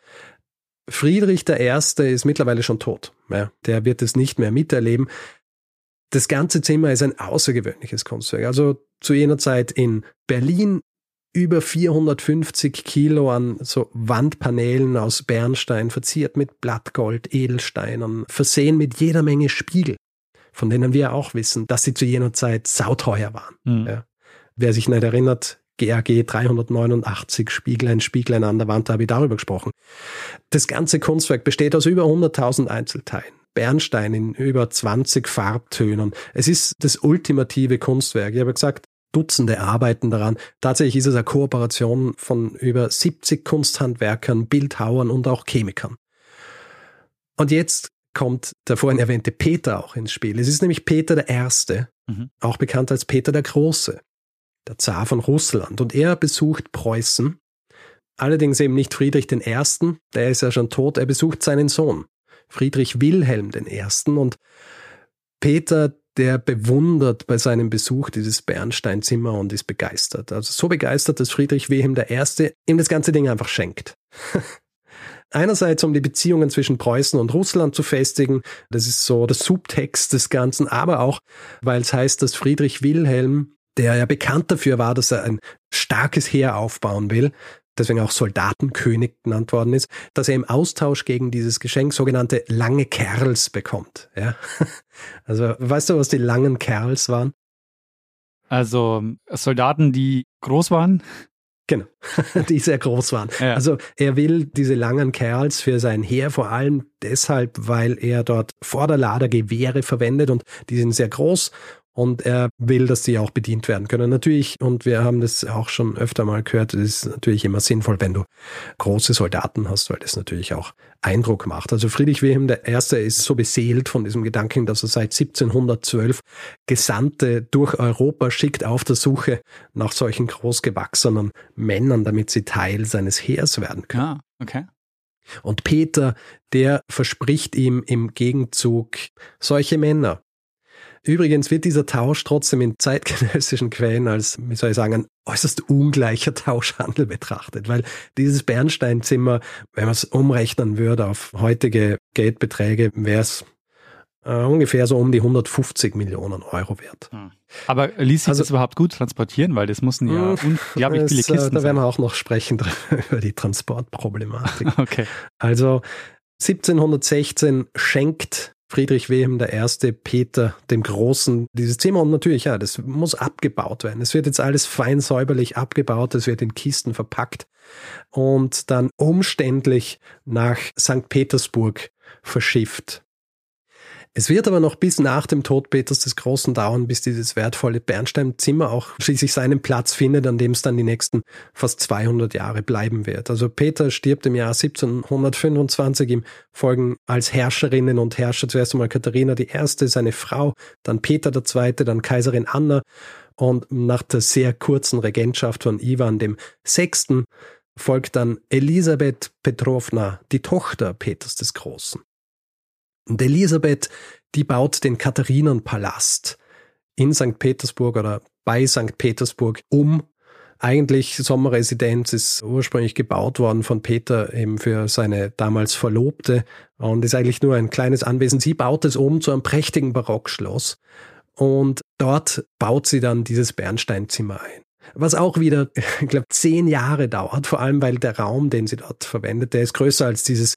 Friedrich I. ist mittlerweile schon tot. Ja, der wird es nicht mehr miterleben. Das ganze Zimmer ist ein außergewöhnliches Kunstwerk. Also zu jener Zeit in Berlin über 450 Kilo an so Wandpaneelen aus Bernstein, verziert mit Blattgold, Edelsteinen, versehen mit jeder Menge Spiegel, von denen wir auch wissen, dass sie zu jener Zeit sauteuer waren. Mhm. Ja. Wer sich nicht erinnert, GAG 389 Spieglein, Spieglein an der Wand, da habe ich darüber gesprochen. Das ganze Kunstwerk besteht aus über 100.000 Einzelteilen. Bernstein in über 20 Farbtönen. Es ist das ultimative Kunstwerk. Ich habe gesagt, Dutzende arbeiten daran. Tatsächlich ist es eine Kooperation von über 70 Kunsthandwerkern, Bildhauern und auch Chemikern. Und jetzt kommt der vorhin erwähnte Peter auch ins Spiel. Es ist nämlich Peter der Erste, mhm. auch bekannt als Peter der Große, der Zar von Russland. Und er besucht Preußen, allerdings eben nicht Friedrich Ersten, der ist ja schon tot, er besucht seinen Sohn, Friedrich Wilhelm Ersten. Und Peter der bewundert bei seinem Besuch dieses Bernsteinzimmer und ist begeistert. Also so begeistert, dass Friedrich Wilhelm I. ihm das ganze Ding einfach schenkt. Einerseits, um die Beziehungen zwischen Preußen und Russland zu festigen, das ist so der Subtext des Ganzen, aber auch, weil es heißt, dass Friedrich Wilhelm, der ja bekannt dafür war, dass er ein starkes Heer aufbauen will, deswegen auch Soldatenkönig genannt worden ist, dass er im Austausch gegen dieses Geschenk sogenannte lange Kerls bekommt. Ja? Also weißt du, was die langen Kerls waren? Also Soldaten, die groß waren? Genau, die sehr groß waren. Ja. Also er will diese langen Kerls für sein Heer vor allem deshalb, weil er dort Vorderlader Gewehre verwendet und die sind sehr groß und er will, dass sie auch bedient werden können. Natürlich, und wir haben das auch schon öfter mal gehört, es ist natürlich immer sinnvoll, wenn du große Soldaten hast, weil das natürlich auch Eindruck macht. Also Friedrich Wilhelm I. ist so beseelt von diesem Gedanken, dass er seit 1712 Gesandte durch Europa schickt auf der Suche nach solchen großgewachsenen Männern, damit sie Teil seines Heers werden können. Ah, okay. Und Peter, der verspricht ihm im Gegenzug solche Männer, Übrigens wird dieser Tausch trotzdem in zeitgenössischen Quellen als, wie soll ich sagen, ein äußerst ungleicher Tauschhandel betrachtet, weil dieses Bernsteinzimmer, wenn man es umrechnen würde auf heutige Geldbeträge, wäre es äh, ungefähr so um die 150 Millionen Euro wert. Hm. Aber ließ sich also, das überhaupt gut transportieren? Weil das mussten ja hm, unglaublich viele Kisten äh, Da werden wir auch noch sprechen über die Transportproblematik. okay. Also 1716 schenkt Friedrich Wilhelm I., Peter dem Großen, dieses Zimmer und natürlich, ja, das muss abgebaut werden. Es wird jetzt alles fein säuberlich abgebaut, es wird in Kisten verpackt und dann umständlich nach St. Petersburg verschifft. Es wird aber noch bis nach dem Tod Peters des Großen dauern, bis dieses wertvolle Bernsteinzimmer auch schließlich seinen Platz findet, an dem es dann die nächsten fast 200 Jahre bleiben wird. Also Peter stirbt im Jahr 1725 im Folgen als Herrscherinnen und Herrscher zuerst einmal Katharina I., seine Frau, dann Peter II., dann Kaiserin Anna und nach der sehr kurzen Regentschaft von Ivan dem Sechsten folgt dann Elisabeth Petrovna, die Tochter Peters des Großen. Und Elisabeth, die baut den Katharinenpalast in St. Petersburg oder bei St. Petersburg um. Eigentlich Sommerresidenz ist ursprünglich gebaut worden von Peter eben für seine damals Verlobte und ist eigentlich nur ein kleines Anwesen. Sie baut es um zu einem prächtigen Barockschloss und dort baut sie dann dieses Bernsteinzimmer ein was auch wieder, ich glaube, zehn Jahre dauert, vor allem weil der Raum, den sie dort verwendet, der ist größer als dieses,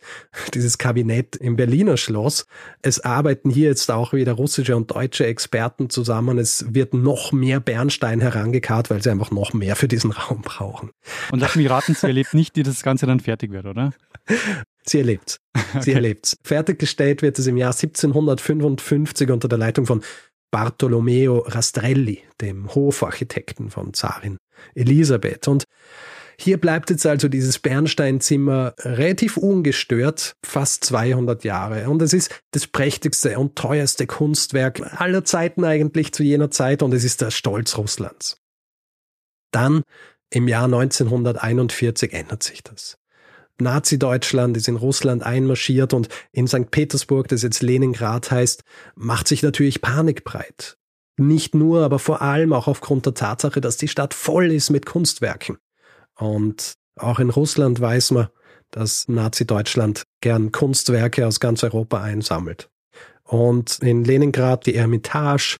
dieses Kabinett im Berliner Schloss. Es arbeiten hier jetzt auch wieder russische und deutsche Experten zusammen. Es wird noch mehr Bernstein herangekarrt, weil sie einfach noch mehr für diesen Raum brauchen. Und lass mich raten, sie erlebt nicht, wie das Ganze dann fertig wird, oder? Sie erlebt. Sie okay. erlebt. Fertiggestellt wird es im Jahr 1755 unter der Leitung von Bartolomeo Rastrelli, dem Hofarchitekten von Zarin Elisabeth. Und hier bleibt jetzt also dieses Bernsteinzimmer relativ ungestört, fast 200 Jahre. Und es ist das prächtigste und teuerste Kunstwerk aller Zeiten eigentlich zu jener Zeit und es ist der Stolz Russlands. Dann im Jahr 1941 ändert sich das. Nazi-Deutschland ist in Russland einmarschiert und in St. Petersburg, das jetzt Leningrad heißt, macht sich natürlich Panik breit. Nicht nur, aber vor allem auch aufgrund der Tatsache, dass die Stadt voll ist mit Kunstwerken. Und auch in Russland weiß man, dass Nazi-Deutschland gern Kunstwerke aus ganz Europa einsammelt. Und in Leningrad die Ermitage,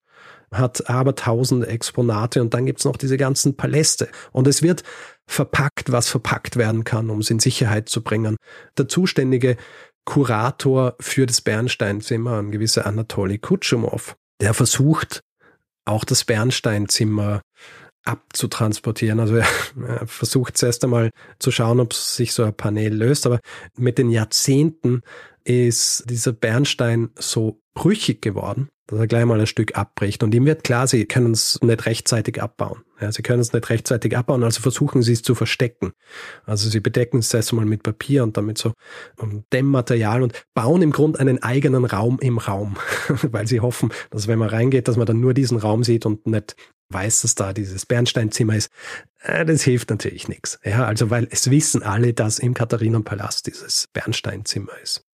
hat aber tausende Exponate und dann gibt's noch diese ganzen Paläste. Und es wird verpackt, was verpackt werden kann, um es in Sicherheit zu bringen. Der zuständige Kurator für das Bernsteinzimmer, ein gewisser Anatoly Kutschumov, der versucht, auch das Bernsteinzimmer abzutransportieren. Also er, er versucht zuerst einmal zu schauen, ob sich so ein Panel löst, aber mit den Jahrzehnten ist dieser Bernstein so brüchig geworden, dass er gleich mal ein Stück abbricht. Und ihm wird klar, sie können es nicht rechtzeitig abbauen. Ja, sie können es nicht rechtzeitig abbauen, also versuchen sie es zu verstecken. Also sie bedecken es erst einmal mit Papier und damit so Dämmmaterial und bauen im Grunde einen eigenen Raum im Raum, weil sie hoffen, dass wenn man reingeht, dass man dann nur diesen Raum sieht und nicht weiß, dass da dieses Bernsteinzimmer ist. Äh, das hilft natürlich nichts. Ja, also weil es wissen alle, dass im Katharinenpalast dieses Bernsteinzimmer ist.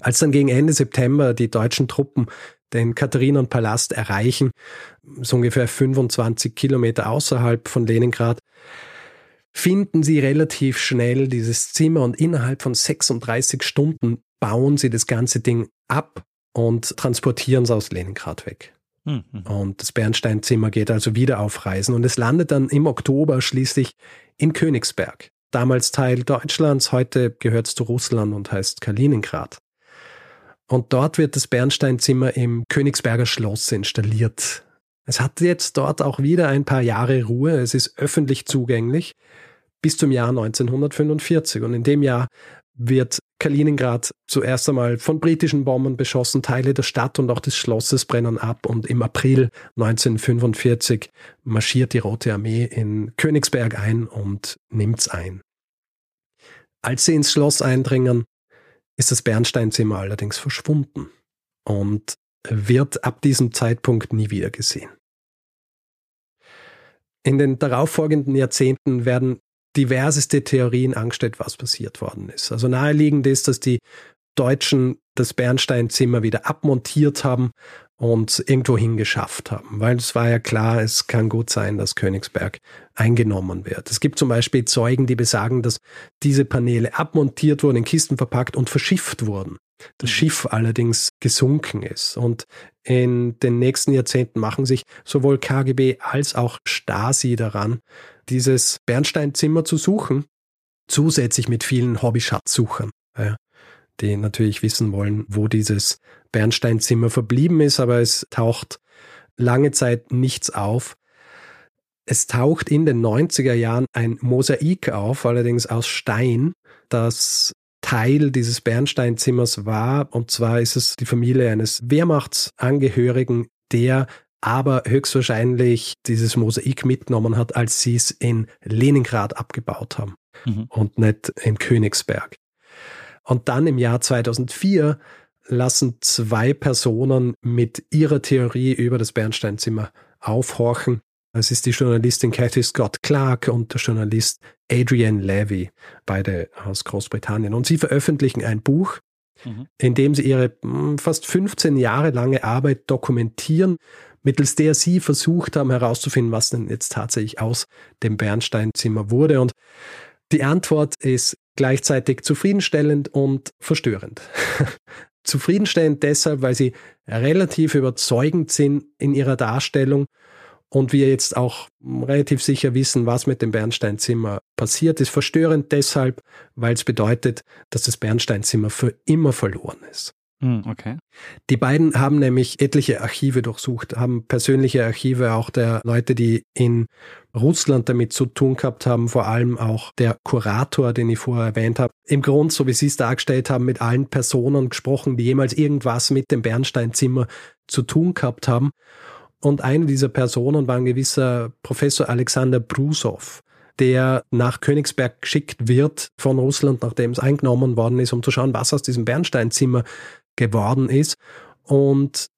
Als dann gegen Ende September die deutschen Truppen den Katharinenpalast erreichen, so ungefähr 25 Kilometer außerhalb von Leningrad, finden sie relativ schnell dieses Zimmer und innerhalb von 36 Stunden bauen sie das ganze Ding ab und transportieren es aus Leningrad weg. Mhm. Und das Bernsteinzimmer geht also wieder auf Reisen und es landet dann im Oktober schließlich in Königsberg. Damals Teil Deutschlands, heute gehört es zu Russland und heißt Kaliningrad. Und dort wird das Bernsteinzimmer im Königsberger Schloss installiert. Es hat jetzt dort auch wieder ein paar Jahre Ruhe. Es ist öffentlich zugänglich bis zum Jahr 1945. Und in dem Jahr wird Kaliningrad zuerst einmal von britischen Bombern beschossen, Teile der Stadt und auch des Schlosses brennen ab und im April 1945 marschiert die Rote Armee in Königsberg ein und nimmt's ein. Als sie ins Schloss eindringen, ist das Bernsteinzimmer allerdings verschwunden und wird ab diesem Zeitpunkt nie wieder gesehen. In den darauffolgenden Jahrzehnten werden diverseste Theorien angestellt, was passiert worden ist. Also naheliegend ist, dass die Deutschen das Bernsteinzimmer wieder abmontiert haben und irgendwo hingeschafft haben, weil es war ja klar, es kann gut sein, dass Königsberg eingenommen wird. Es gibt zum Beispiel Zeugen, die besagen, dass diese Paneele abmontiert wurden, in Kisten verpackt und verschifft wurden. Das mhm. Schiff allerdings gesunken ist. Und in den nächsten Jahrzehnten machen sich sowohl KGB als auch Stasi daran, dieses Bernsteinzimmer zu suchen, zusätzlich mit vielen Hobby-Schatzsuchern. Ja die natürlich wissen wollen, wo dieses Bernsteinzimmer verblieben ist, aber es taucht lange Zeit nichts auf. Es taucht in den 90er Jahren ein Mosaik auf, allerdings aus Stein, das Teil dieses Bernsteinzimmers war. Und zwar ist es die Familie eines Wehrmachtsangehörigen, der aber höchstwahrscheinlich dieses Mosaik mitgenommen hat, als sie es in Leningrad abgebaut haben mhm. und nicht in Königsberg. Und dann im Jahr 2004 lassen zwei Personen mit ihrer Theorie über das Bernsteinzimmer aufhorchen. Es ist die Journalistin Cathy Scott Clark und der Journalist Adrian Levy, beide aus Großbritannien. Und sie veröffentlichen ein Buch, mhm. in dem sie ihre hm, fast 15 Jahre lange Arbeit dokumentieren, mittels der sie versucht haben herauszufinden, was denn jetzt tatsächlich aus dem Bernsteinzimmer wurde. Und die Antwort ist gleichzeitig zufriedenstellend und verstörend. zufriedenstellend deshalb, weil sie relativ überzeugend sind in ihrer Darstellung und wir jetzt auch relativ sicher wissen, was mit dem Bernsteinzimmer passiert ist. Verstörend deshalb, weil es bedeutet, dass das Bernsteinzimmer für immer verloren ist. Hm, okay. Die beiden haben nämlich etliche Archive durchsucht, haben persönliche Archive auch der Leute, die in Russland damit zu tun gehabt haben, vor allem auch der Kurator, den ich vorher erwähnt habe. Im Grund, so wie Sie es dargestellt haben, mit allen Personen gesprochen, die jemals irgendwas mit dem Bernsteinzimmer zu tun gehabt haben. Und eine dieser Personen war ein gewisser Professor Alexander Brusow, der nach Königsberg geschickt wird von Russland, nachdem es eingenommen worden ist, um zu schauen, was aus diesem Bernsteinzimmer geworden ist. Und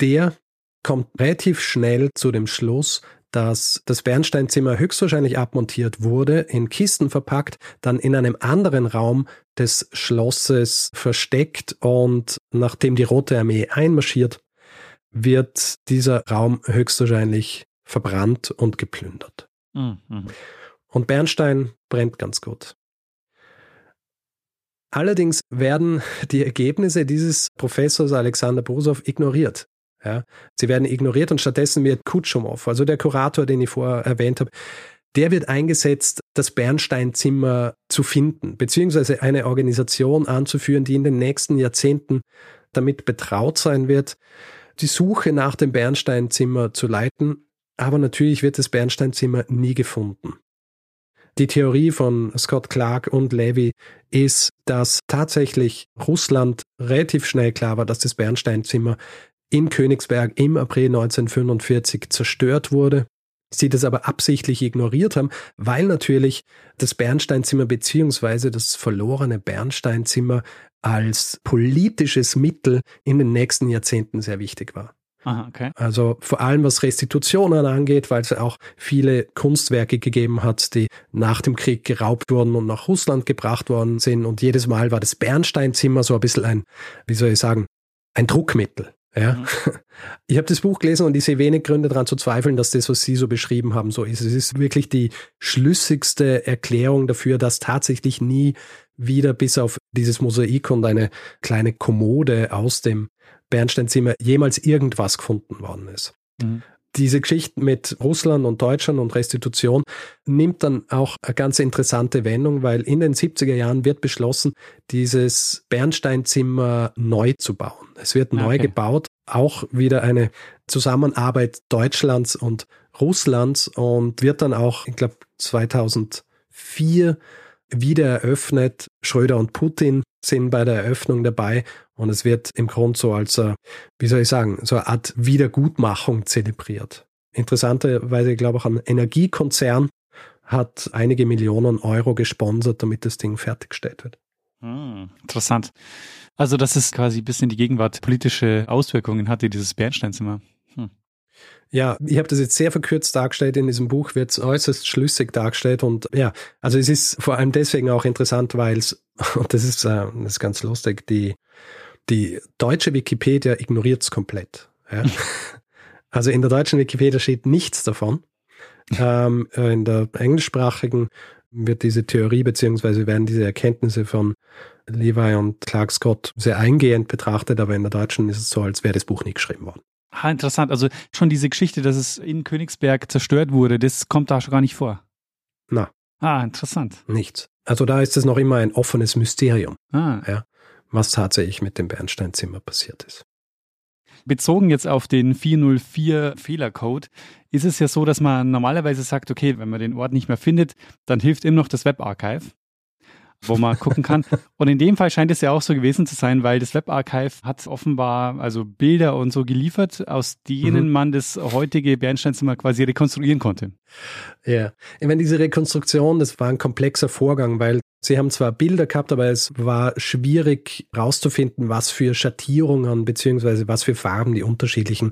der kommt relativ schnell zu dem Schluss, dass das Bernsteinzimmer höchstwahrscheinlich abmontiert wurde, in Kisten verpackt, dann in einem anderen Raum des Schlosses versteckt und nachdem die Rote Armee einmarschiert, wird dieser Raum höchstwahrscheinlich verbrannt und geplündert. Mhm. Und Bernstein brennt ganz gut. Allerdings werden die Ergebnisse dieses Professors Alexander Bosow ignoriert. Ja, sie werden ignoriert und stattdessen wird Kutschumow, also der Kurator, den ich vorher erwähnt habe, der wird eingesetzt, das Bernsteinzimmer zu finden, beziehungsweise eine Organisation anzuführen, die in den nächsten Jahrzehnten damit betraut sein wird, die Suche nach dem Bernsteinzimmer zu leiten. Aber natürlich wird das Bernsteinzimmer nie gefunden. Die Theorie von Scott Clark und Levy ist, dass tatsächlich Russland relativ schnell klar war, dass das Bernsteinzimmer in Königsberg im April 1945 zerstört wurde. Sie das aber absichtlich ignoriert haben, weil natürlich das Bernsteinzimmer beziehungsweise das verlorene Bernsteinzimmer als politisches Mittel in den nächsten Jahrzehnten sehr wichtig war. Aha, okay. Also vor allem was Restitutionen angeht, weil es auch viele Kunstwerke gegeben hat, die nach dem Krieg geraubt wurden und nach Russland gebracht worden sind. Und jedes Mal war das Bernsteinzimmer so ein bisschen ein, wie soll ich sagen, ein Druckmittel. Ja. Mhm. Ich habe das Buch gelesen und ich sehe wenig Gründe daran zu zweifeln, dass das, was Sie so beschrieben haben, so ist. Es ist wirklich die schlüssigste Erklärung dafür, dass tatsächlich nie wieder bis auf dieses Mosaik und eine kleine Kommode aus dem Bernsteinzimmer jemals irgendwas gefunden worden ist. Mhm. Diese Geschichte mit Russland und Deutschland und Restitution nimmt dann auch eine ganz interessante Wendung, weil in den 70er Jahren wird beschlossen, dieses Bernsteinzimmer neu zu bauen. Es wird neu okay. gebaut, auch wieder eine Zusammenarbeit Deutschlands und Russlands und wird dann auch, ich glaube, 2004 wieder eröffnet. Schröder und Putin sind bei der Eröffnung dabei und es wird im Grunde so als, äh, wie soll ich sagen, so eine Art Wiedergutmachung zelebriert. Interessanterweise, glaube ich, ein Energiekonzern hat einige Millionen Euro gesponsert, damit das Ding fertiggestellt wird. Hm, interessant. Also, dass es quasi bis in die Gegenwart politische Auswirkungen hatte, dieses Bernsteinzimmer. Hm. Ja, ich habe das jetzt sehr verkürzt dargestellt. In diesem Buch wird es äußerst schlüssig dargestellt und ja, also es ist vor allem deswegen auch interessant, weil es, und das ist, äh, das ist ganz lustig, die, die deutsche Wikipedia ignoriert es komplett. Ja. also in der deutschen Wikipedia steht nichts davon. Ähm, äh, in der englischsprachigen wird diese Theorie beziehungsweise werden diese Erkenntnisse von Levi und Clark Scott sehr eingehend betrachtet, aber in der deutschen ist es so, als wäre das Buch nie geschrieben worden. Ah, interessant. Also schon diese Geschichte, dass es in Königsberg zerstört wurde, das kommt da schon gar nicht vor. Na. Ah, interessant. Nichts. Also da ist es noch immer ein offenes Mysterium, ah. ja, was tatsächlich mit dem Bernsteinzimmer passiert ist. Bezogen jetzt auf den 404 Fehlercode ist es ja so, dass man normalerweise sagt, okay, wenn man den Ort nicht mehr findet, dann hilft immer noch das Webarchive wo man gucken kann. Und in dem Fall scheint es ja auch so gewesen zu sein, weil das Webarchive hat offenbar also Bilder und so geliefert, aus denen mhm. man das heutige Bernsteinzimmer quasi rekonstruieren konnte. Ja, ich meine, diese Rekonstruktion, das war ein komplexer Vorgang, weil Sie haben zwar Bilder gehabt, aber es war schwierig herauszufinden, was für Schattierungen beziehungsweise was für Farben die unterschiedlichen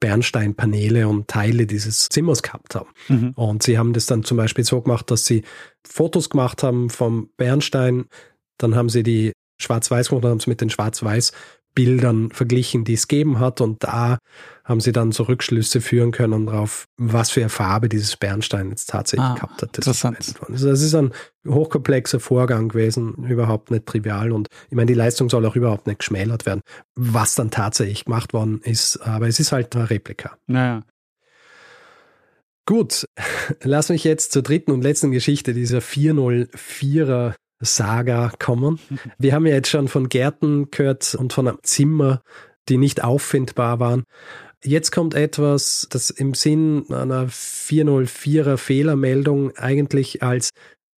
Bernsteinpaneele und Teile dieses Zimmers gehabt haben. Mhm. Und sie haben das dann zum Beispiel so gemacht, dass sie Fotos gemacht haben vom Bernstein, dann haben sie die Schwarz-Weiß gemacht, haben es mit den Schwarz-Weiß Bildern verglichen, die es gegeben hat. Und da haben sie dann so Rückschlüsse führen können darauf, was für eine Farbe dieses Bernstein jetzt tatsächlich ah, gehabt hat. interessant. Also das ist ein hochkomplexer Vorgang gewesen, überhaupt nicht trivial. Und ich meine, die Leistung soll auch überhaupt nicht geschmälert werden, was dann tatsächlich gemacht worden ist. Aber es ist halt eine Replika. Naja. Gut, lass mich jetzt zur dritten und letzten Geschichte dieser 404er Saga kommen. Wir haben ja jetzt schon von Gärten gehört und von einem Zimmer, die nicht auffindbar waren. Jetzt kommt etwas, das im Sinn einer 404er Fehlermeldung eigentlich als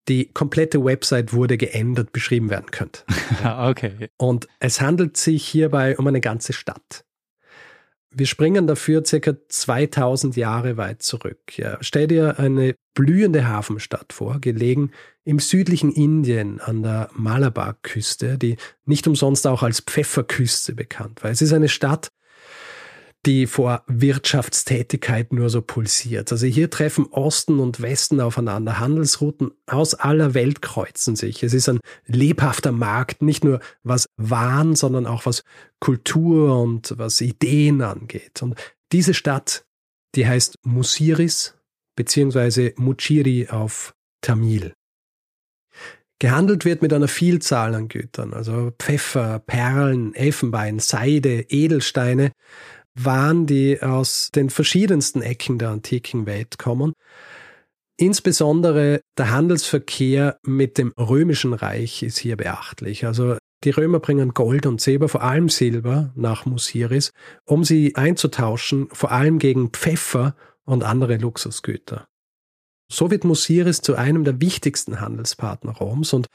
die komplette Website wurde geändert beschrieben werden könnte. okay. Und es handelt sich hierbei um eine ganze Stadt. Wir springen dafür circa 2000 Jahre weit zurück. Ja, stell dir eine blühende Hafenstadt vor, gelegen im südlichen Indien an der Malabar-Küste, die nicht umsonst auch als Pfefferküste bekannt war. Es ist eine Stadt, die vor Wirtschaftstätigkeit nur so pulsiert. Also hier treffen Osten und Westen aufeinander. Handelsrouten aus aller Welt kreuzen sich. Es ist ein lebhafter Markt, nicht nur was Waren, sondern auch was Kultur und was Ideen angeht. Und diese Stadt, die heißt Musiris beziehungsweise Muchiri auf Tamil. Gehandelt wird mit einer Vielzahl an Gütern, also Pfeffer, Perlen, Elfenbein, Seide, Edelsteine, waren, die aus den verschiedensten Ecken der antiken Welt kommen. Insbesondere der Handelsverkehr mit dem römischen Reich ist hier beachtlich. Also die Römer bringen Gold und Silber, vor allem Silber, nach Musiris, um sie einzutauschen, vor allem gegen Pfeffer und andere Luxusgüter. So wird Musiris zu einem der wichtigsten Handelspartner Roms und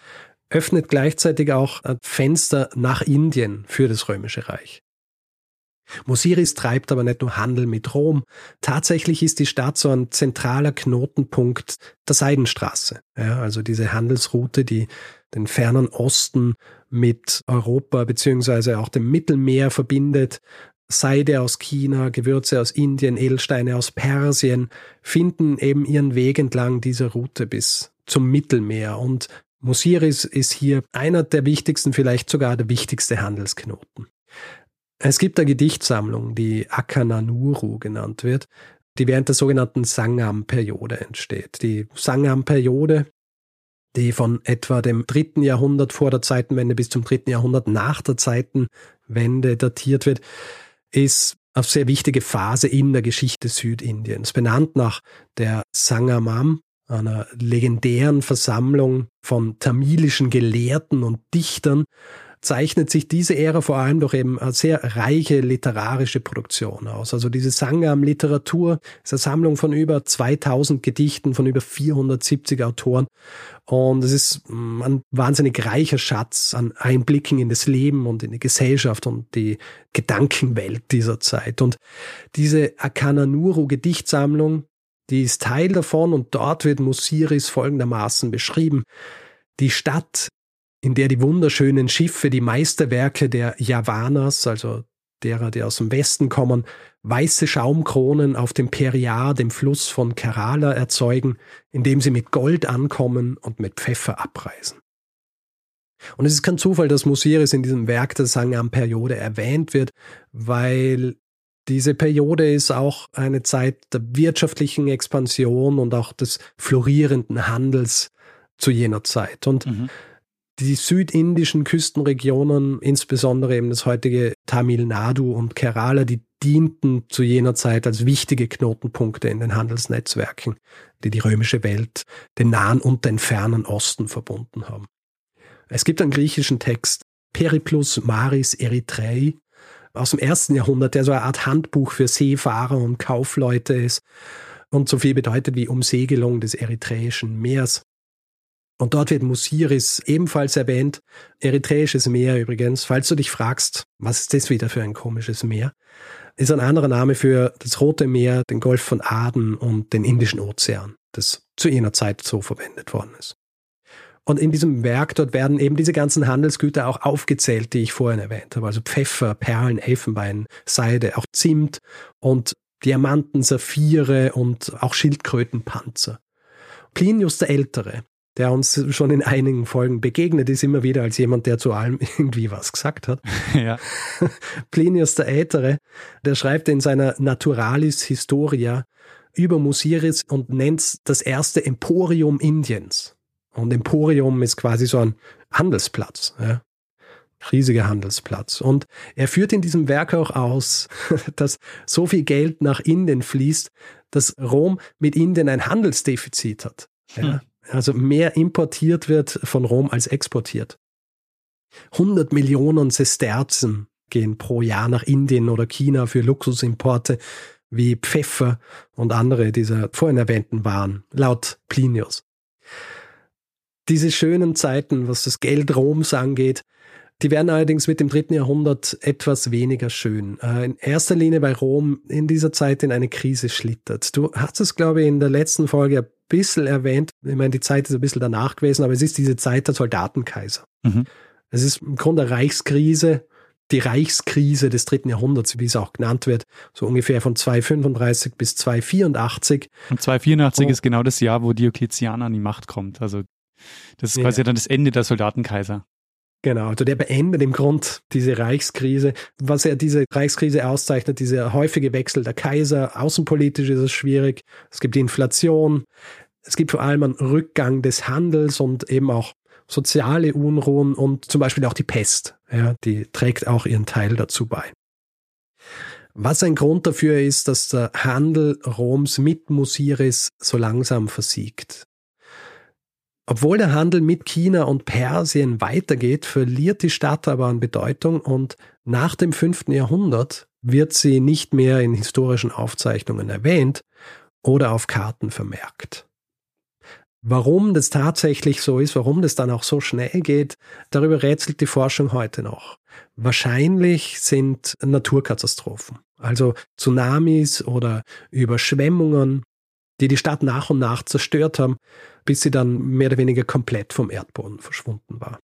öffnet gleichzeitig auch ein Fenster nach Indien für das Römische Reich. Musiris treibt aber nicht nur Handel mit Rom. Tatsächlich ist die Stadt so ein zentraler Knotenpunkt der Seidenstraße. Ja, also diese Handelsroute, die den fernen Osten mit Europa beziehungsweise auch dem Mittelmeer verbindet. Seide aus China, Gewürze aus Indien, Edelsteine aus Persien finden eben ihren Weg entlang dieser Route bis zum Mittelmeer. Und Musiris ist hier einer der wichtigsten, vielleicht sogar der wichtigste Handelsknoten. Es gibt eine Gedichtsammlung, die Akananuru genannt wird, die während der sogenannten Sangam-Periode entsteht. Die Sangam-Periode, die von etwa dem dritten Jahrhundert vor der Zeitenwende bis zum dritten Jahrhundert nach der Zeitenwende datiert wird, ist eine sehr wichtige Phase in der Geschichte Südindiens, benannt nach der Sangamam, einer legendären Versammlung von tamilischen Gelehrten und Dichtern, zeichnet sich diese Ära vor allem durch eben sehr reiche literarische Produktion aus. Also diese Sangam-Literatur ist eine Sammlung von über 2000 Gedichten von über 470 Autoren und es ist mm, ein wahnsinnig reicher Schatz an Einblicken in das Leben und in die Gesellschaft und die Gedankenwelt dieser Zeit. Und diese Akananuru Gedichtsammlung, die ist Teil davon und dort wird Musiris folgendermaßen beschrieben. Die Stadt in der die wunderschönen Schiffe, die Meisterwerke der Javanas, also derer, die aus dem Westen kommen, weiße Schaumkronen auf dem Periar, dem Fluss von Kerala, erzeugen, indem sie mit Gold ankommen und mit Pfeffer abreisen. Und es ist kein Zufall, dass Musiris in diesem Werk der Sangam-Periode erwähnt wird, weil diese Periode ist auch eine Zeit der wirtschaftlichen Expansion und auch des florierenden Handels zu jener Zeit. Und mhm die südindischen Küstenregionen, insbesondere eben das heutige Tamil Nadu und Kerala, die dienten zu jener Zeit als wichtige Knotenpunkte in den Handelsnetzwerken, die die römische Welt, den nahen und den fernen Osten verbunden haben. Es gibt einen griechischen Text, Periplus Maris Erithrei, aus dem ersten Jahrhundert, der so eine Art Handbuch für Seefahrer und Kaufleute ist und so viel bedeutet wie Umsegelung des Eritreischen Meers. Und dort wird Musiris ebenfalls erwähnt. Eritreisches Meer übrigens. Falls du dich fragst, was ist das wieder für ein komisches Meer? Ist ein anderer Name für das Rote Meer, den Golf von Aden und den Indischen Ozean, das zu jener Zeit so verwendet worden ist. Und in diesem Werk dort werden eben diese ganzen Handelsgüter auch aufgezählt, die ich vorhin erwähnt habe. Also Pfeffer, Perlen, Elfenbein, Seide, auch Zimt und Diamanten, Saphire und auch Schildkrötenpanzer. Plinius der Ältere, der uns schon in einigen Folgen begegnet ist, immer wieder als jemand, der zu allem irgendwie was gesagt hat. Ja. Plinius der Ältere, der schreibt in seiner Naturalis Historia über Musiris und nennt das erste Emporium Indiens. Und Emporium ist quasi so ein Handelsplatz. Ja riesiger Handelsplatz. Und er führt in diesem Werk auch aus, dass so viel Geld nach Indien fließt, dass Rom mit Indien ein Handelsdefizit hat. Ja, hm. Also mehr importiert wird von Rom als exportiert. 100 Millionen Sesterzen gehen pro Jahr nach Indien oder China für Luxusimporte wie Pfeffer und andere dieser vorhin erwähnten Waren, laut Plinius. Diese schönen Zeiten, was das Geld Roms angeht, die werden allerdings mit dem dritten Jahrhundert etwas weniger schön. Äh, in erster Linie, weil Rom in dieser Zeit in eine Krise schlittert. Du hast es, glaube ich, in der letzten Folge bisschen erwähnt. Ich meine, die Zeit ist ein bisschen danach gewesen, aber es ist diese Zeit der Soldatenkaiser. Mhm. Es ist im Grunde eine Reichskrise, die Reichskrise des dritten Jahrhunderts, wie es auch genannt wird, so ungefähr von 235 bis 284. Und 284 oh. ist genau das Jahr, wo Diokletian an die Macht kommt. Also das ist quasi ja. dann das Ende der Soldatenkaiser. Genau, also der beendet im Grund diese Reichskrise. Was ja diese Reichskrise auszeichnet, dieser häufige Wechsel der Kaiser, außenpolitisch ist es schwierig, es gibt die Inflation, es gibt vor allem einen Rückgang des Handels und eben auch soziale Unruhen und zum Beispiel auch die Pest, ja, die trägt auch ihren Teil dazu bei. Was ein Grund dafür ist, dass der Handel Roms mit Musiris so langsam versiegt. Obwohl der Handel mit China und Persien weitergeht, verliert die Stadt aber an Bedeutung und nach dem 5. Jahrhundert wird sie nicht mehr in historischen Aufzeichnungen erwähnt oder auf Karten vermerkt. Warum das tatsächlich so ist, warum das dann auch so schnell geht, darüber rätselt die Forschung heute noch. Wahrscheinlich sind Naturkatastrophen, also Tsunamis oder Überschwemmungen, die die Stadt nach und nach zerstört haben, bis sie dann mehr oder weniger komplett vom Erdboden verschwunden war.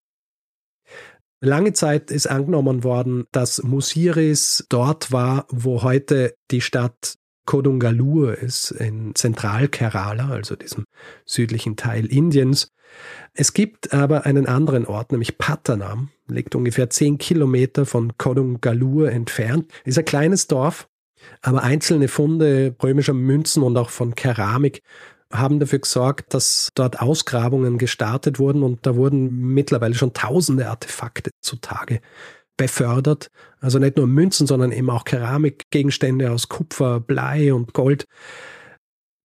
Lange Zeit ist angenommen worden, dass Musiris dort war, wo heute die Stadt Kodungalur ist, in Zentralkerala, also diesem südlichen Teil Indiens. Es gibt aber einen anderen Ort, nämlich Patanam, liegt ungefähr zehn Kilometer von Kodungalur entfernt, ist ein kleines Dorf, aber einzelne Funde römischer Münzen und auch von Keramik haben dafür gesorgt, dass dort Ausgrabungen gestartet wurden und da wurden mittlerweile schon tausende Artefakte zutage befördert. Also nicht nur Münzen, sondern eben auch Keramikgegenstände aus Kupfer, Blei und Gold.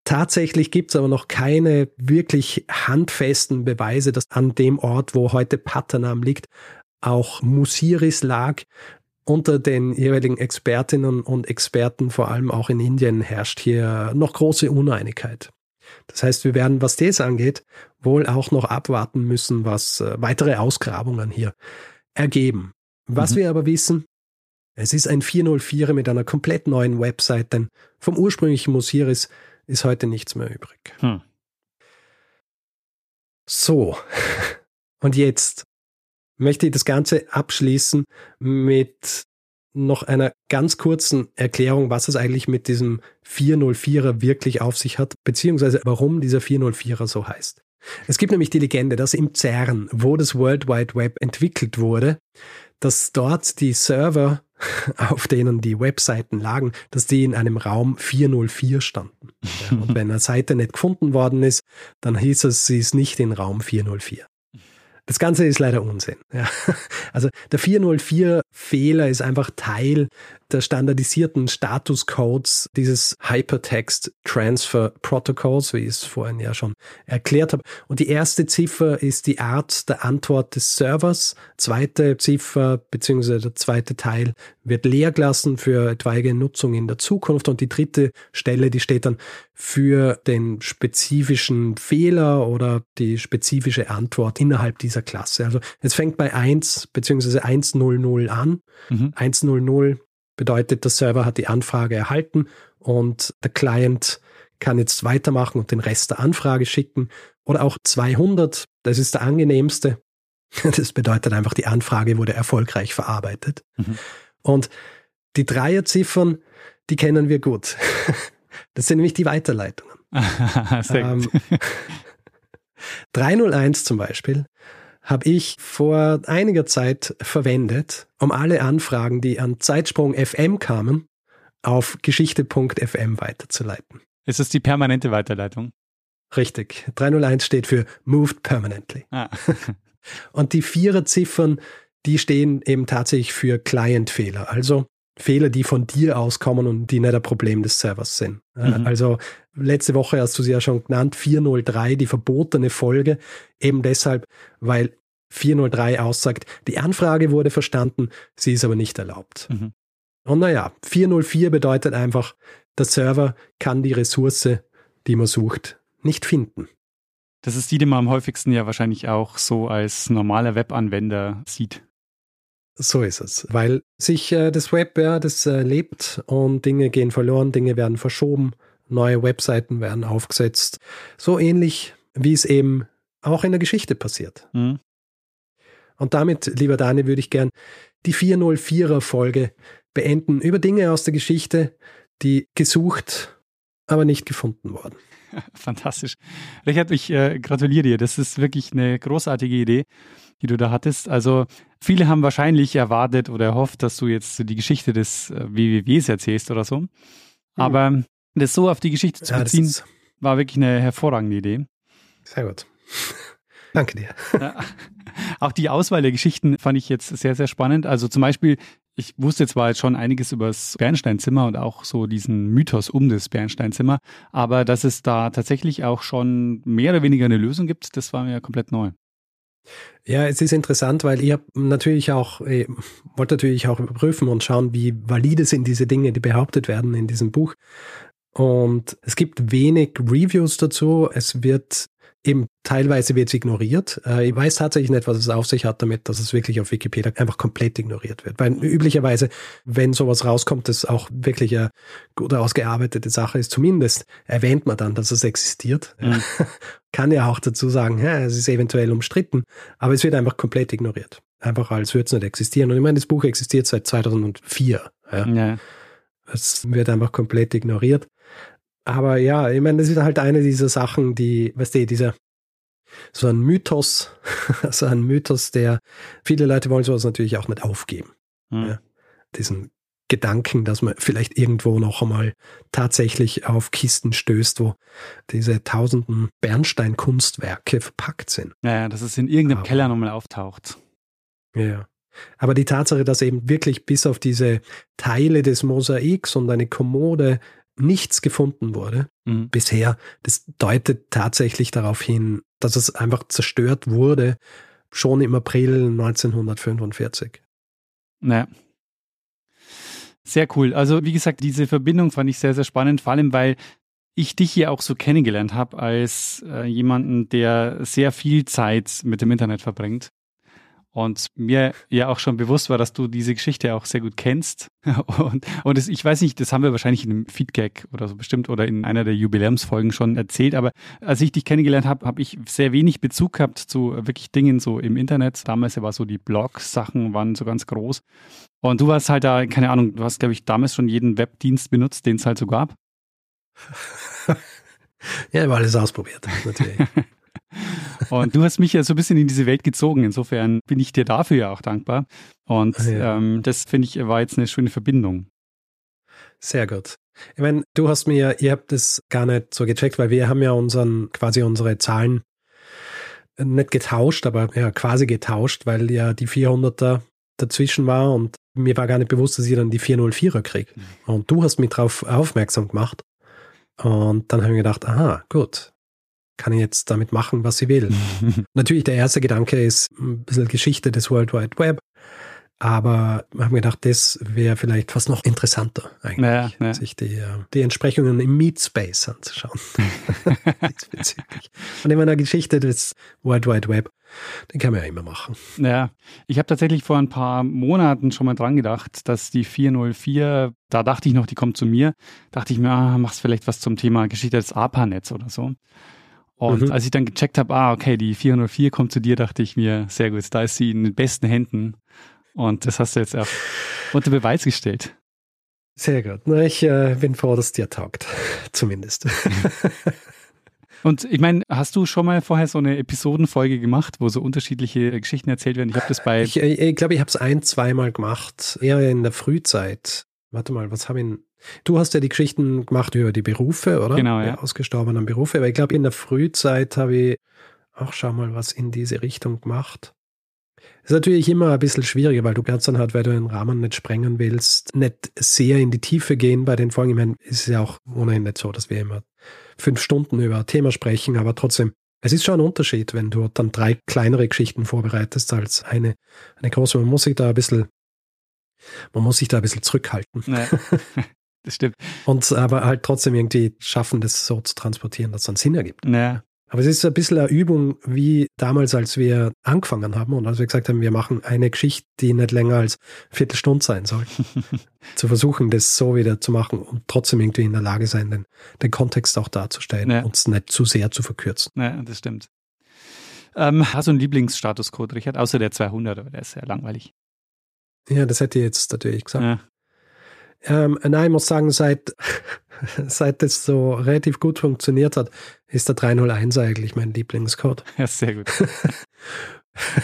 Tatsächlich gibt es aber noch keine wirklich handfesten Beweise, dass an dem Ort, wo heute Patanam liegt, auch Musiris lag. Unter den jeweiligen Expertinnen und Experten, vor allem auch in Indien, herrscht hier noch große Uneinigkeit. Das heißt, wir werden, was das angeht, wohl auch noch abwarten müssen, was äh, weitere Ausgrabungen hier ergeben. Was mhm. wir aber wissen, es ist ein 404 mit einer komplett neuen Website, denn vom ursprünglichen Musiris ist heute nichts mehr übrig. Hm. So, und jetzt möchte ich das Ganze abschließen mit noch einer ganz kurzen Erklärung, was es eigentlich mit diesem 404er wirklich auf sich hat, beziehungsweise warum dieser 404er so heißt. Es gibt nämlich die Legende, dass im CERN, wo das World Wide Web entwickelt wurde, dass dort die Server, auf denen die Webseiten lagen, dass die in einem Raum 404 standen. Ja, und wenn eine Seite nicht gefunden worden ist, dann hieß es, sie ist nicht in Raum 404. Das Ganze ist leider Unsinn. Ja. Also der 404-Fehler ist einfach Teil der standardisierten Statuscodes dieses Hypertext Transfer Protocols, wie ich es vorhin ja schon erklärt habe. Und die erste Ziffer ist die Art der Antwort des Servers. Zweite Ziffer beziehungsweise der zweite Teil wird leer gelassen für etwaige Nutzung in der Zukunft. Und die dritte Stelle, die steht dann für den spezifischen Fehler oder die spezifische Antwort innerhalb dieser Klasse. Also es fängt bei 1 beziehungsweise 100 an. Mhm. 100 bedeutet, der Server hat die Anfrage erhalten und der Client kann jetzt weitermachen und den Rest der Anfrage schicken. Oder auch 200, das ist der angenehmste. Das bedeutet einfach, die Anfrage wurde erfolgreich verarbeitet. Mhm. Und die Dreierziffern, die kennen wir gut. Das sind nämlich die Weiterleitungen. ähm, 301 zum Beispiel habe ich vor einiger Zeit verwendet, um alle Anfragen, die an Zeitsprung FM kamen, auf geschichte.fm weiterzuleiten. Ist das die permanente Weiterleitung? Richtig. 301 steht für Moved Permanently. Ah. Und die Viererziffern, die stehen eben tatsächlich für Client-Fehler. Also Fehler, die von dir auskommen und die nicht ein Problem des Servers sind. Mhm. Also letzte Woche hast du sie ja schon genannt, 403, die verbotene Folge, eben deshalb, weil 403 aussagt, die Anfrage wurde verstanden, sie ist aber nicht erlaubt. Mhm. Und naja, 404 bedeutet einfach, der Server kann die Ressource, die man sucht, nicht finden. Das ist die, die man am häufigsten ja wahrscheinlich auch so als normaler Webanwender sieht. So ist es, weil sich äh, das Web, ja, das äh, lebt und Dinge gehen verloren, Dinge werden verschoben, neue Webseiten werden aufgesetzt. So ähnlich, wie es eben auch in der Geschichte passiert. Mhm. Und damit, lieber Dani, würde ich gern die 404er Folge beenden über Dinge aus der Geschichte, die gesucht, aber nicht gefunden wurden. Fantastisch. Richard, ich äh, gratuliere dir. Das ist wirklich eine großartige Idee die du da hattest. Also viele haben wahrscheinlich erwartet oder erhofft, dass du jetzt die Geschichte des äh, WWWs erzählst oder so. Mhm. Aber das so auf die Geschichte zu ja, beziehen, war wirklich eine hervorragende Idee. Sehr gut. Danke dir. Auch die Auswahl der Geschichten fand ich jetzt sehr, sehr spannend. Also zum Beispiel, ich wusste zwar jetzt schon einiges über das Bernsteinzimmer und auch so diesen Mythos um das Bernsteinzimmer, aber dass es da tatsächlich auch schon mehr oder weniger eine Lösung gibt, das war mir komplett neu. Ja, es ist interessant, weil ich natürlich auch, ich wollte natürlich auch überprüfen und schauen, wie valide sind diese Dinge, die behauptet werden in diesem Buch. Und es gibt wenig Reviews dazu. Es wird eben teilweise wird es ignoriert. Äh, ich weiß tatsächlich nicht, was es auf sich hat damit, dass es wirklich auf Wikipedia einfach komplett ignoriert wird. Weil üblicherweise, wenn sowas rauskommt, das auch wirklich eine gut ausgearbeitete Sache ist, zumindest erwähnt man dann, dass es existiert. Mhm. Kann ja auch dazu sagen, ja, es ist eventuell umstritten, aber es wird einfach komplett ignoriert. Einfach als würde es nicht existieren. Und ich meine, das Buch existiert seit 2004. Ja. ja. Es wird einfach komplett ignoriert. Aber ja, ich meine, das ist halt eine dieser Sachen, die, weißt du, dieser, so ein Mythos, so ein Mythos, der, viele Leute wollen sowas natürlich auch nicht aufgeben. Mhm. Ja, diesen Gedanken, dass man vielleicht irgendwo noch einmal tatsächlich auf Kisten stößt, wo diese tausenden Bernstein-Kunstwerke verpackt sind. Naja, dass es in irgendeinem Aber, Keller nochmal auftaucht. Ja. Aber die Tatsache, dass eben wirklich bis auf diese Teile des Mosaiks und eine Kommode nichts gefunden wurde mhm. bisher, das deutet tatsächlich darauf hin, dass es einfach zerstört wurde, schon im April 1945. Naja. Sehr cool. Also wie gesagt, diese Verbindung fand ich sehr, sehr spannend, vor allem weil ich dich hier auch so kennengelernt habe als äh, jemanden, der sehr viel Zeit mit dem Internet verbringt und mir ja auch schon bewusst war, dass du diese Geschichte auch sehr gut kennst. Und, und das, ich weiß nicht, das haben wir wahrscheinlich in einem Feedback oder so bestimmt oder in einer der Jubiläumsfolgen schon erzählt, aber als ich dich kennengelernt habe, habe ich sehr wenig Bezug gehabt zu wirklich Dingen so im Internet. Damals war so die Blogs-Sachen waren so ganz groß. Und du warst halt da, keine Ahnung, du hast, glaube ich, damals schon jeden Webdienst benutzt, den es halt so gab. ja, ich habe alles ausprobiert, natürlich. Und du hast mich ja so ein bisschen in diese Welt gezogen. Insofern bin ich dir dafür ja auch dankbar. Und ja. ähm, das finde ich war jetzt eine schöne Verbindung. Sehr gut. Ich meine, du hast mir, ihr habt das gar nicht so gecheckt, weil wir haben ja unseren, quasi unsere Zahlen nicht getauscht, aber ja, quasi getauscht, weil ja die 400er dazwischen war und mir war gar nicht bewusst, dass ich dann die 404er kriege. Mhm. Und du hast mich darauf aufmerksam gemacht. Und dann habe ich gedacht, aha, gut, kann ich jetzt damit machen, was sie will. Natürlich, der erste Gedanke ist ein bisschen Geschichte des World Wide Web, aber wir haben gedacht, das wäre vielleicht fast noch interessanter eigentlich, ja, ja. sich die, äh, die Entsprechungen im Meet Space anzuschauen. Und in meiner Geschichte des World Wide Web, den kann man ja immer machen. Ja, ich habe tatsächlich vor ein paar Monaten schon mal dran gedacht, dass die 404, da dachte ich noch, die kommt zu mir, dachte ich mir, ah, machst vielleicht was zum Thema Geschichte des ARPANETs oder so. Und mhm. als ich dann gecheckt habe, ah, okay, die 404 kommt zu dir, dachte ich mir, sehr gut, da ist sie in den besten Händen. Und das hast du jetzt auch unter Beweis gestellt. Sehr gut. Na, ich äh, bin froh, dass es dir taugt. Zumindest. Und ich meine, hast du schon mal vorher so eine Episodenfolge gemacht, wo so unterschiedliche Geschichten erzählt werden? Ich habe das bei. Ich glaube, ich, glaub, ich habe es ein, zweimal gemacht. Eher in der Frühzeit. Warte mal, was habe ich. Du hast ja die Geschichten gemacht über die Berufe, oder? Genau, ja. Die ausgestorbenen Berufe. Aber ich glaube, in der Frühzeit habe ich auch schau mal was in diese Richtung gemacht. Ist natürlich immer ein bisschen schwieriger, weil du kannst dann halt, weil du den Rahmen nicht sprengen willst, nicht sehr in die Tiefe gehen bei den Folgen. Ich meine, es ist ja auch ohnehin nicht so, dass wir immer fünf Stunden über ein Thema sprechen, aber trotzdem, es ist schon ein Unterschied, wenn du dann drei kleinere Geschichten vorbereitest als eine, eine große. Man muss sich da ein bisschen, man muss sich da ein bisschen zurückhalten. Nee, das stimmt. Und aber halt trotzdem irgendwie schaffen, das so zu transportieren, dass es einen Sinn ergibt. Nee. Aber es ist ein bisschen eine Übung, wie damals, als wir angefangen haben und als wir gesagt haben, wir machen eine Geschichte, die nicht länger als Viertelstunde sein soll. zu versuchen, das so wieder zu machen und trotzdem irgendwie in der Lage sein, den, den Kontext auch darzustellen ja. und es nicht zu sehr zu verkürzen. Ja, das stimmt. Ähm, hast du einen Lieblingsstatuscode, Richard? Außer der 200, aber der ist sehr langweilig. Ja, das hätte ich jetzt natürlich gesagt. Ja. Ähm, nein, ich muss sagen, seit, seit das so relativ gut funktioniert hat, ist der 301 eigentlich mein Lieblingscode. Ja, sehr gut.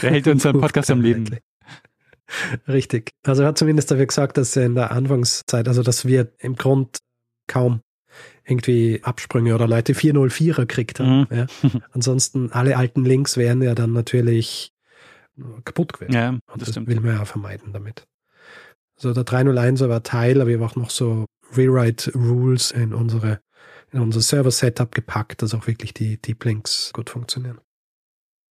Der hält unseren Podcast am Leben. Richtig. Also er hat zumindest dafür gesagt, dass er in der Anfangszeit, also dass wir im Grund kaum irgendwie Absprünge oder Leute 404er kriegt haben. Mhm. Ja. Ansonsten alle alten Links wären ja dann natürlich kaputt gewesen. Ja, das, Und das stimmt. will man ja vermeiden damit. Also der 301 war Teil, aber wir haben auch noch so Rewrite Rules in unsere in unser Server-Setup gepackt, dass auch wirklich die Deep Links gut funktionieren.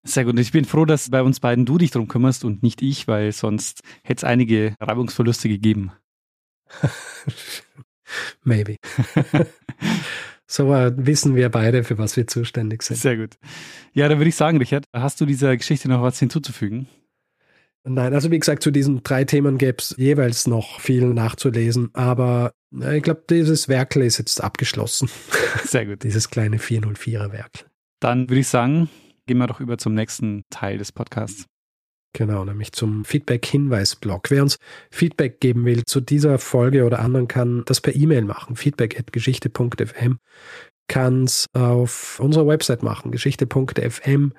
Sehr gut. Ich bin froh, dass bei uns beiden du dich darum kümmerst und nicht ich, weil sonst hätte es einige Reibungsverluste gegeben. Maybe. so äh, wissen wir beide, für was wir zuständig sind. Sehr gut. Ja, dann würde ich sagen, Richard, hast du dieser Geschichte noch was hinzuzufügen? Nein, also wie gesagt, zu diesen drei Themen gäbe es jeweils noch viel nachzulesen, aber ich glaube, dieses Werkel ist jetzt abgeschlossen. Sehr gut. dieses kleine 404er Werkel. Dann würde ich sagen, gehen wir doch über zum nächsten Teil des Podcasts. Genau, nämlich zum Feedback-Hinweis-Blog. Wer uns Feedback geben will zu dieser Folge oder anderen, kann das per E-Mail machen. Feedback.geschichte.fm kann es auf unserer Website machen, geschichte.fm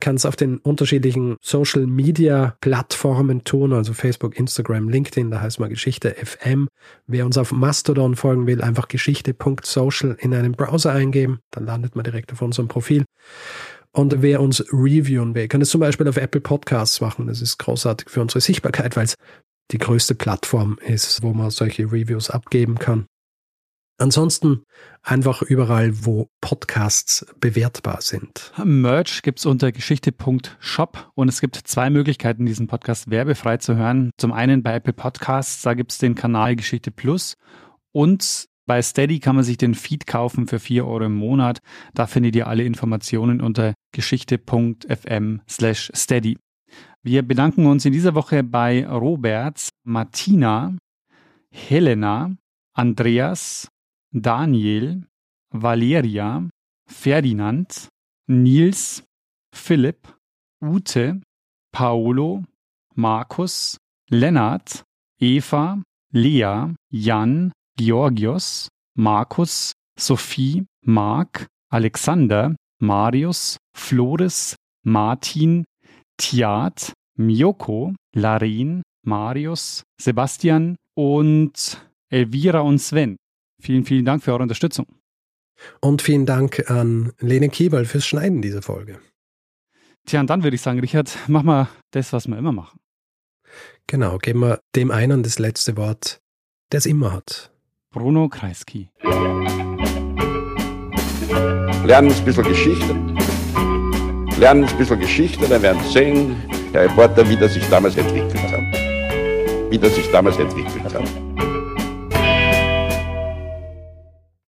kann es auf den unterschiedlichen Social Media Plattformen tun, also Facebook, Instagram, LinkedIn, da heißt mal Geschichte FM. Wer uns auf Mastodon folgen will, einfach geschichte.social in einem Browser eingeben, dann landet man direkt auf unserem Profil. Und wer uns reviewen will, kann es zum Beispiel auf Apple Podcasts machen. Das ist großartig für unsere Sichtbarkeit, weil es die größte Plattform ist, wo man solche Reviews abgeben kann. Ansonsten einfach überall, wo Podcasts bewertbar sind. Merch gibt's unter geschichte.shop und es gibt zwei Möglichkeiten, diesen Podcast werbefrei zu hören. Zum einen bei Apple Podcasts, da gibt's den Kanal Geschichte Plus und bei Steady kann man sich den Feed kaufen für vier Euro im Monat. Da findet ihr alle Informationen unter geschichte.fm slash steady. Wir bedanken uns in dieser Woche bei Robert, Martina, Helena, Andreas, Daniel, Valeria, Ferdinand, Nils, Philipp, Ute, Paolo, Markus, Lennart, Eva, Lea, Jan, Georgios, Markus, Sophie, Mark, Alexander, Marius, Flores, Martin, Tiat, Miyoko, Larin, Marius, Sebastian und Elvira und Sven. Vielen, vielen Dank für eure Unterstützung. Und vielen Dank an Lene Kiebel fürs Schneiden dieser Folge. Tja, und dann würde ich sagen, Richard, mach mal das, was wir immer machen. Genau, geben wir dem einen das letzte Wort, der es immer hat. Bruno Kreisky. Lernen ein bisschen Geschichte. Lernen ein bisschen Geschichte, dann werden Sie sehen, der Reporter, wie das sich damals entwickelt hat. Wie das sich damals entwickelt hat.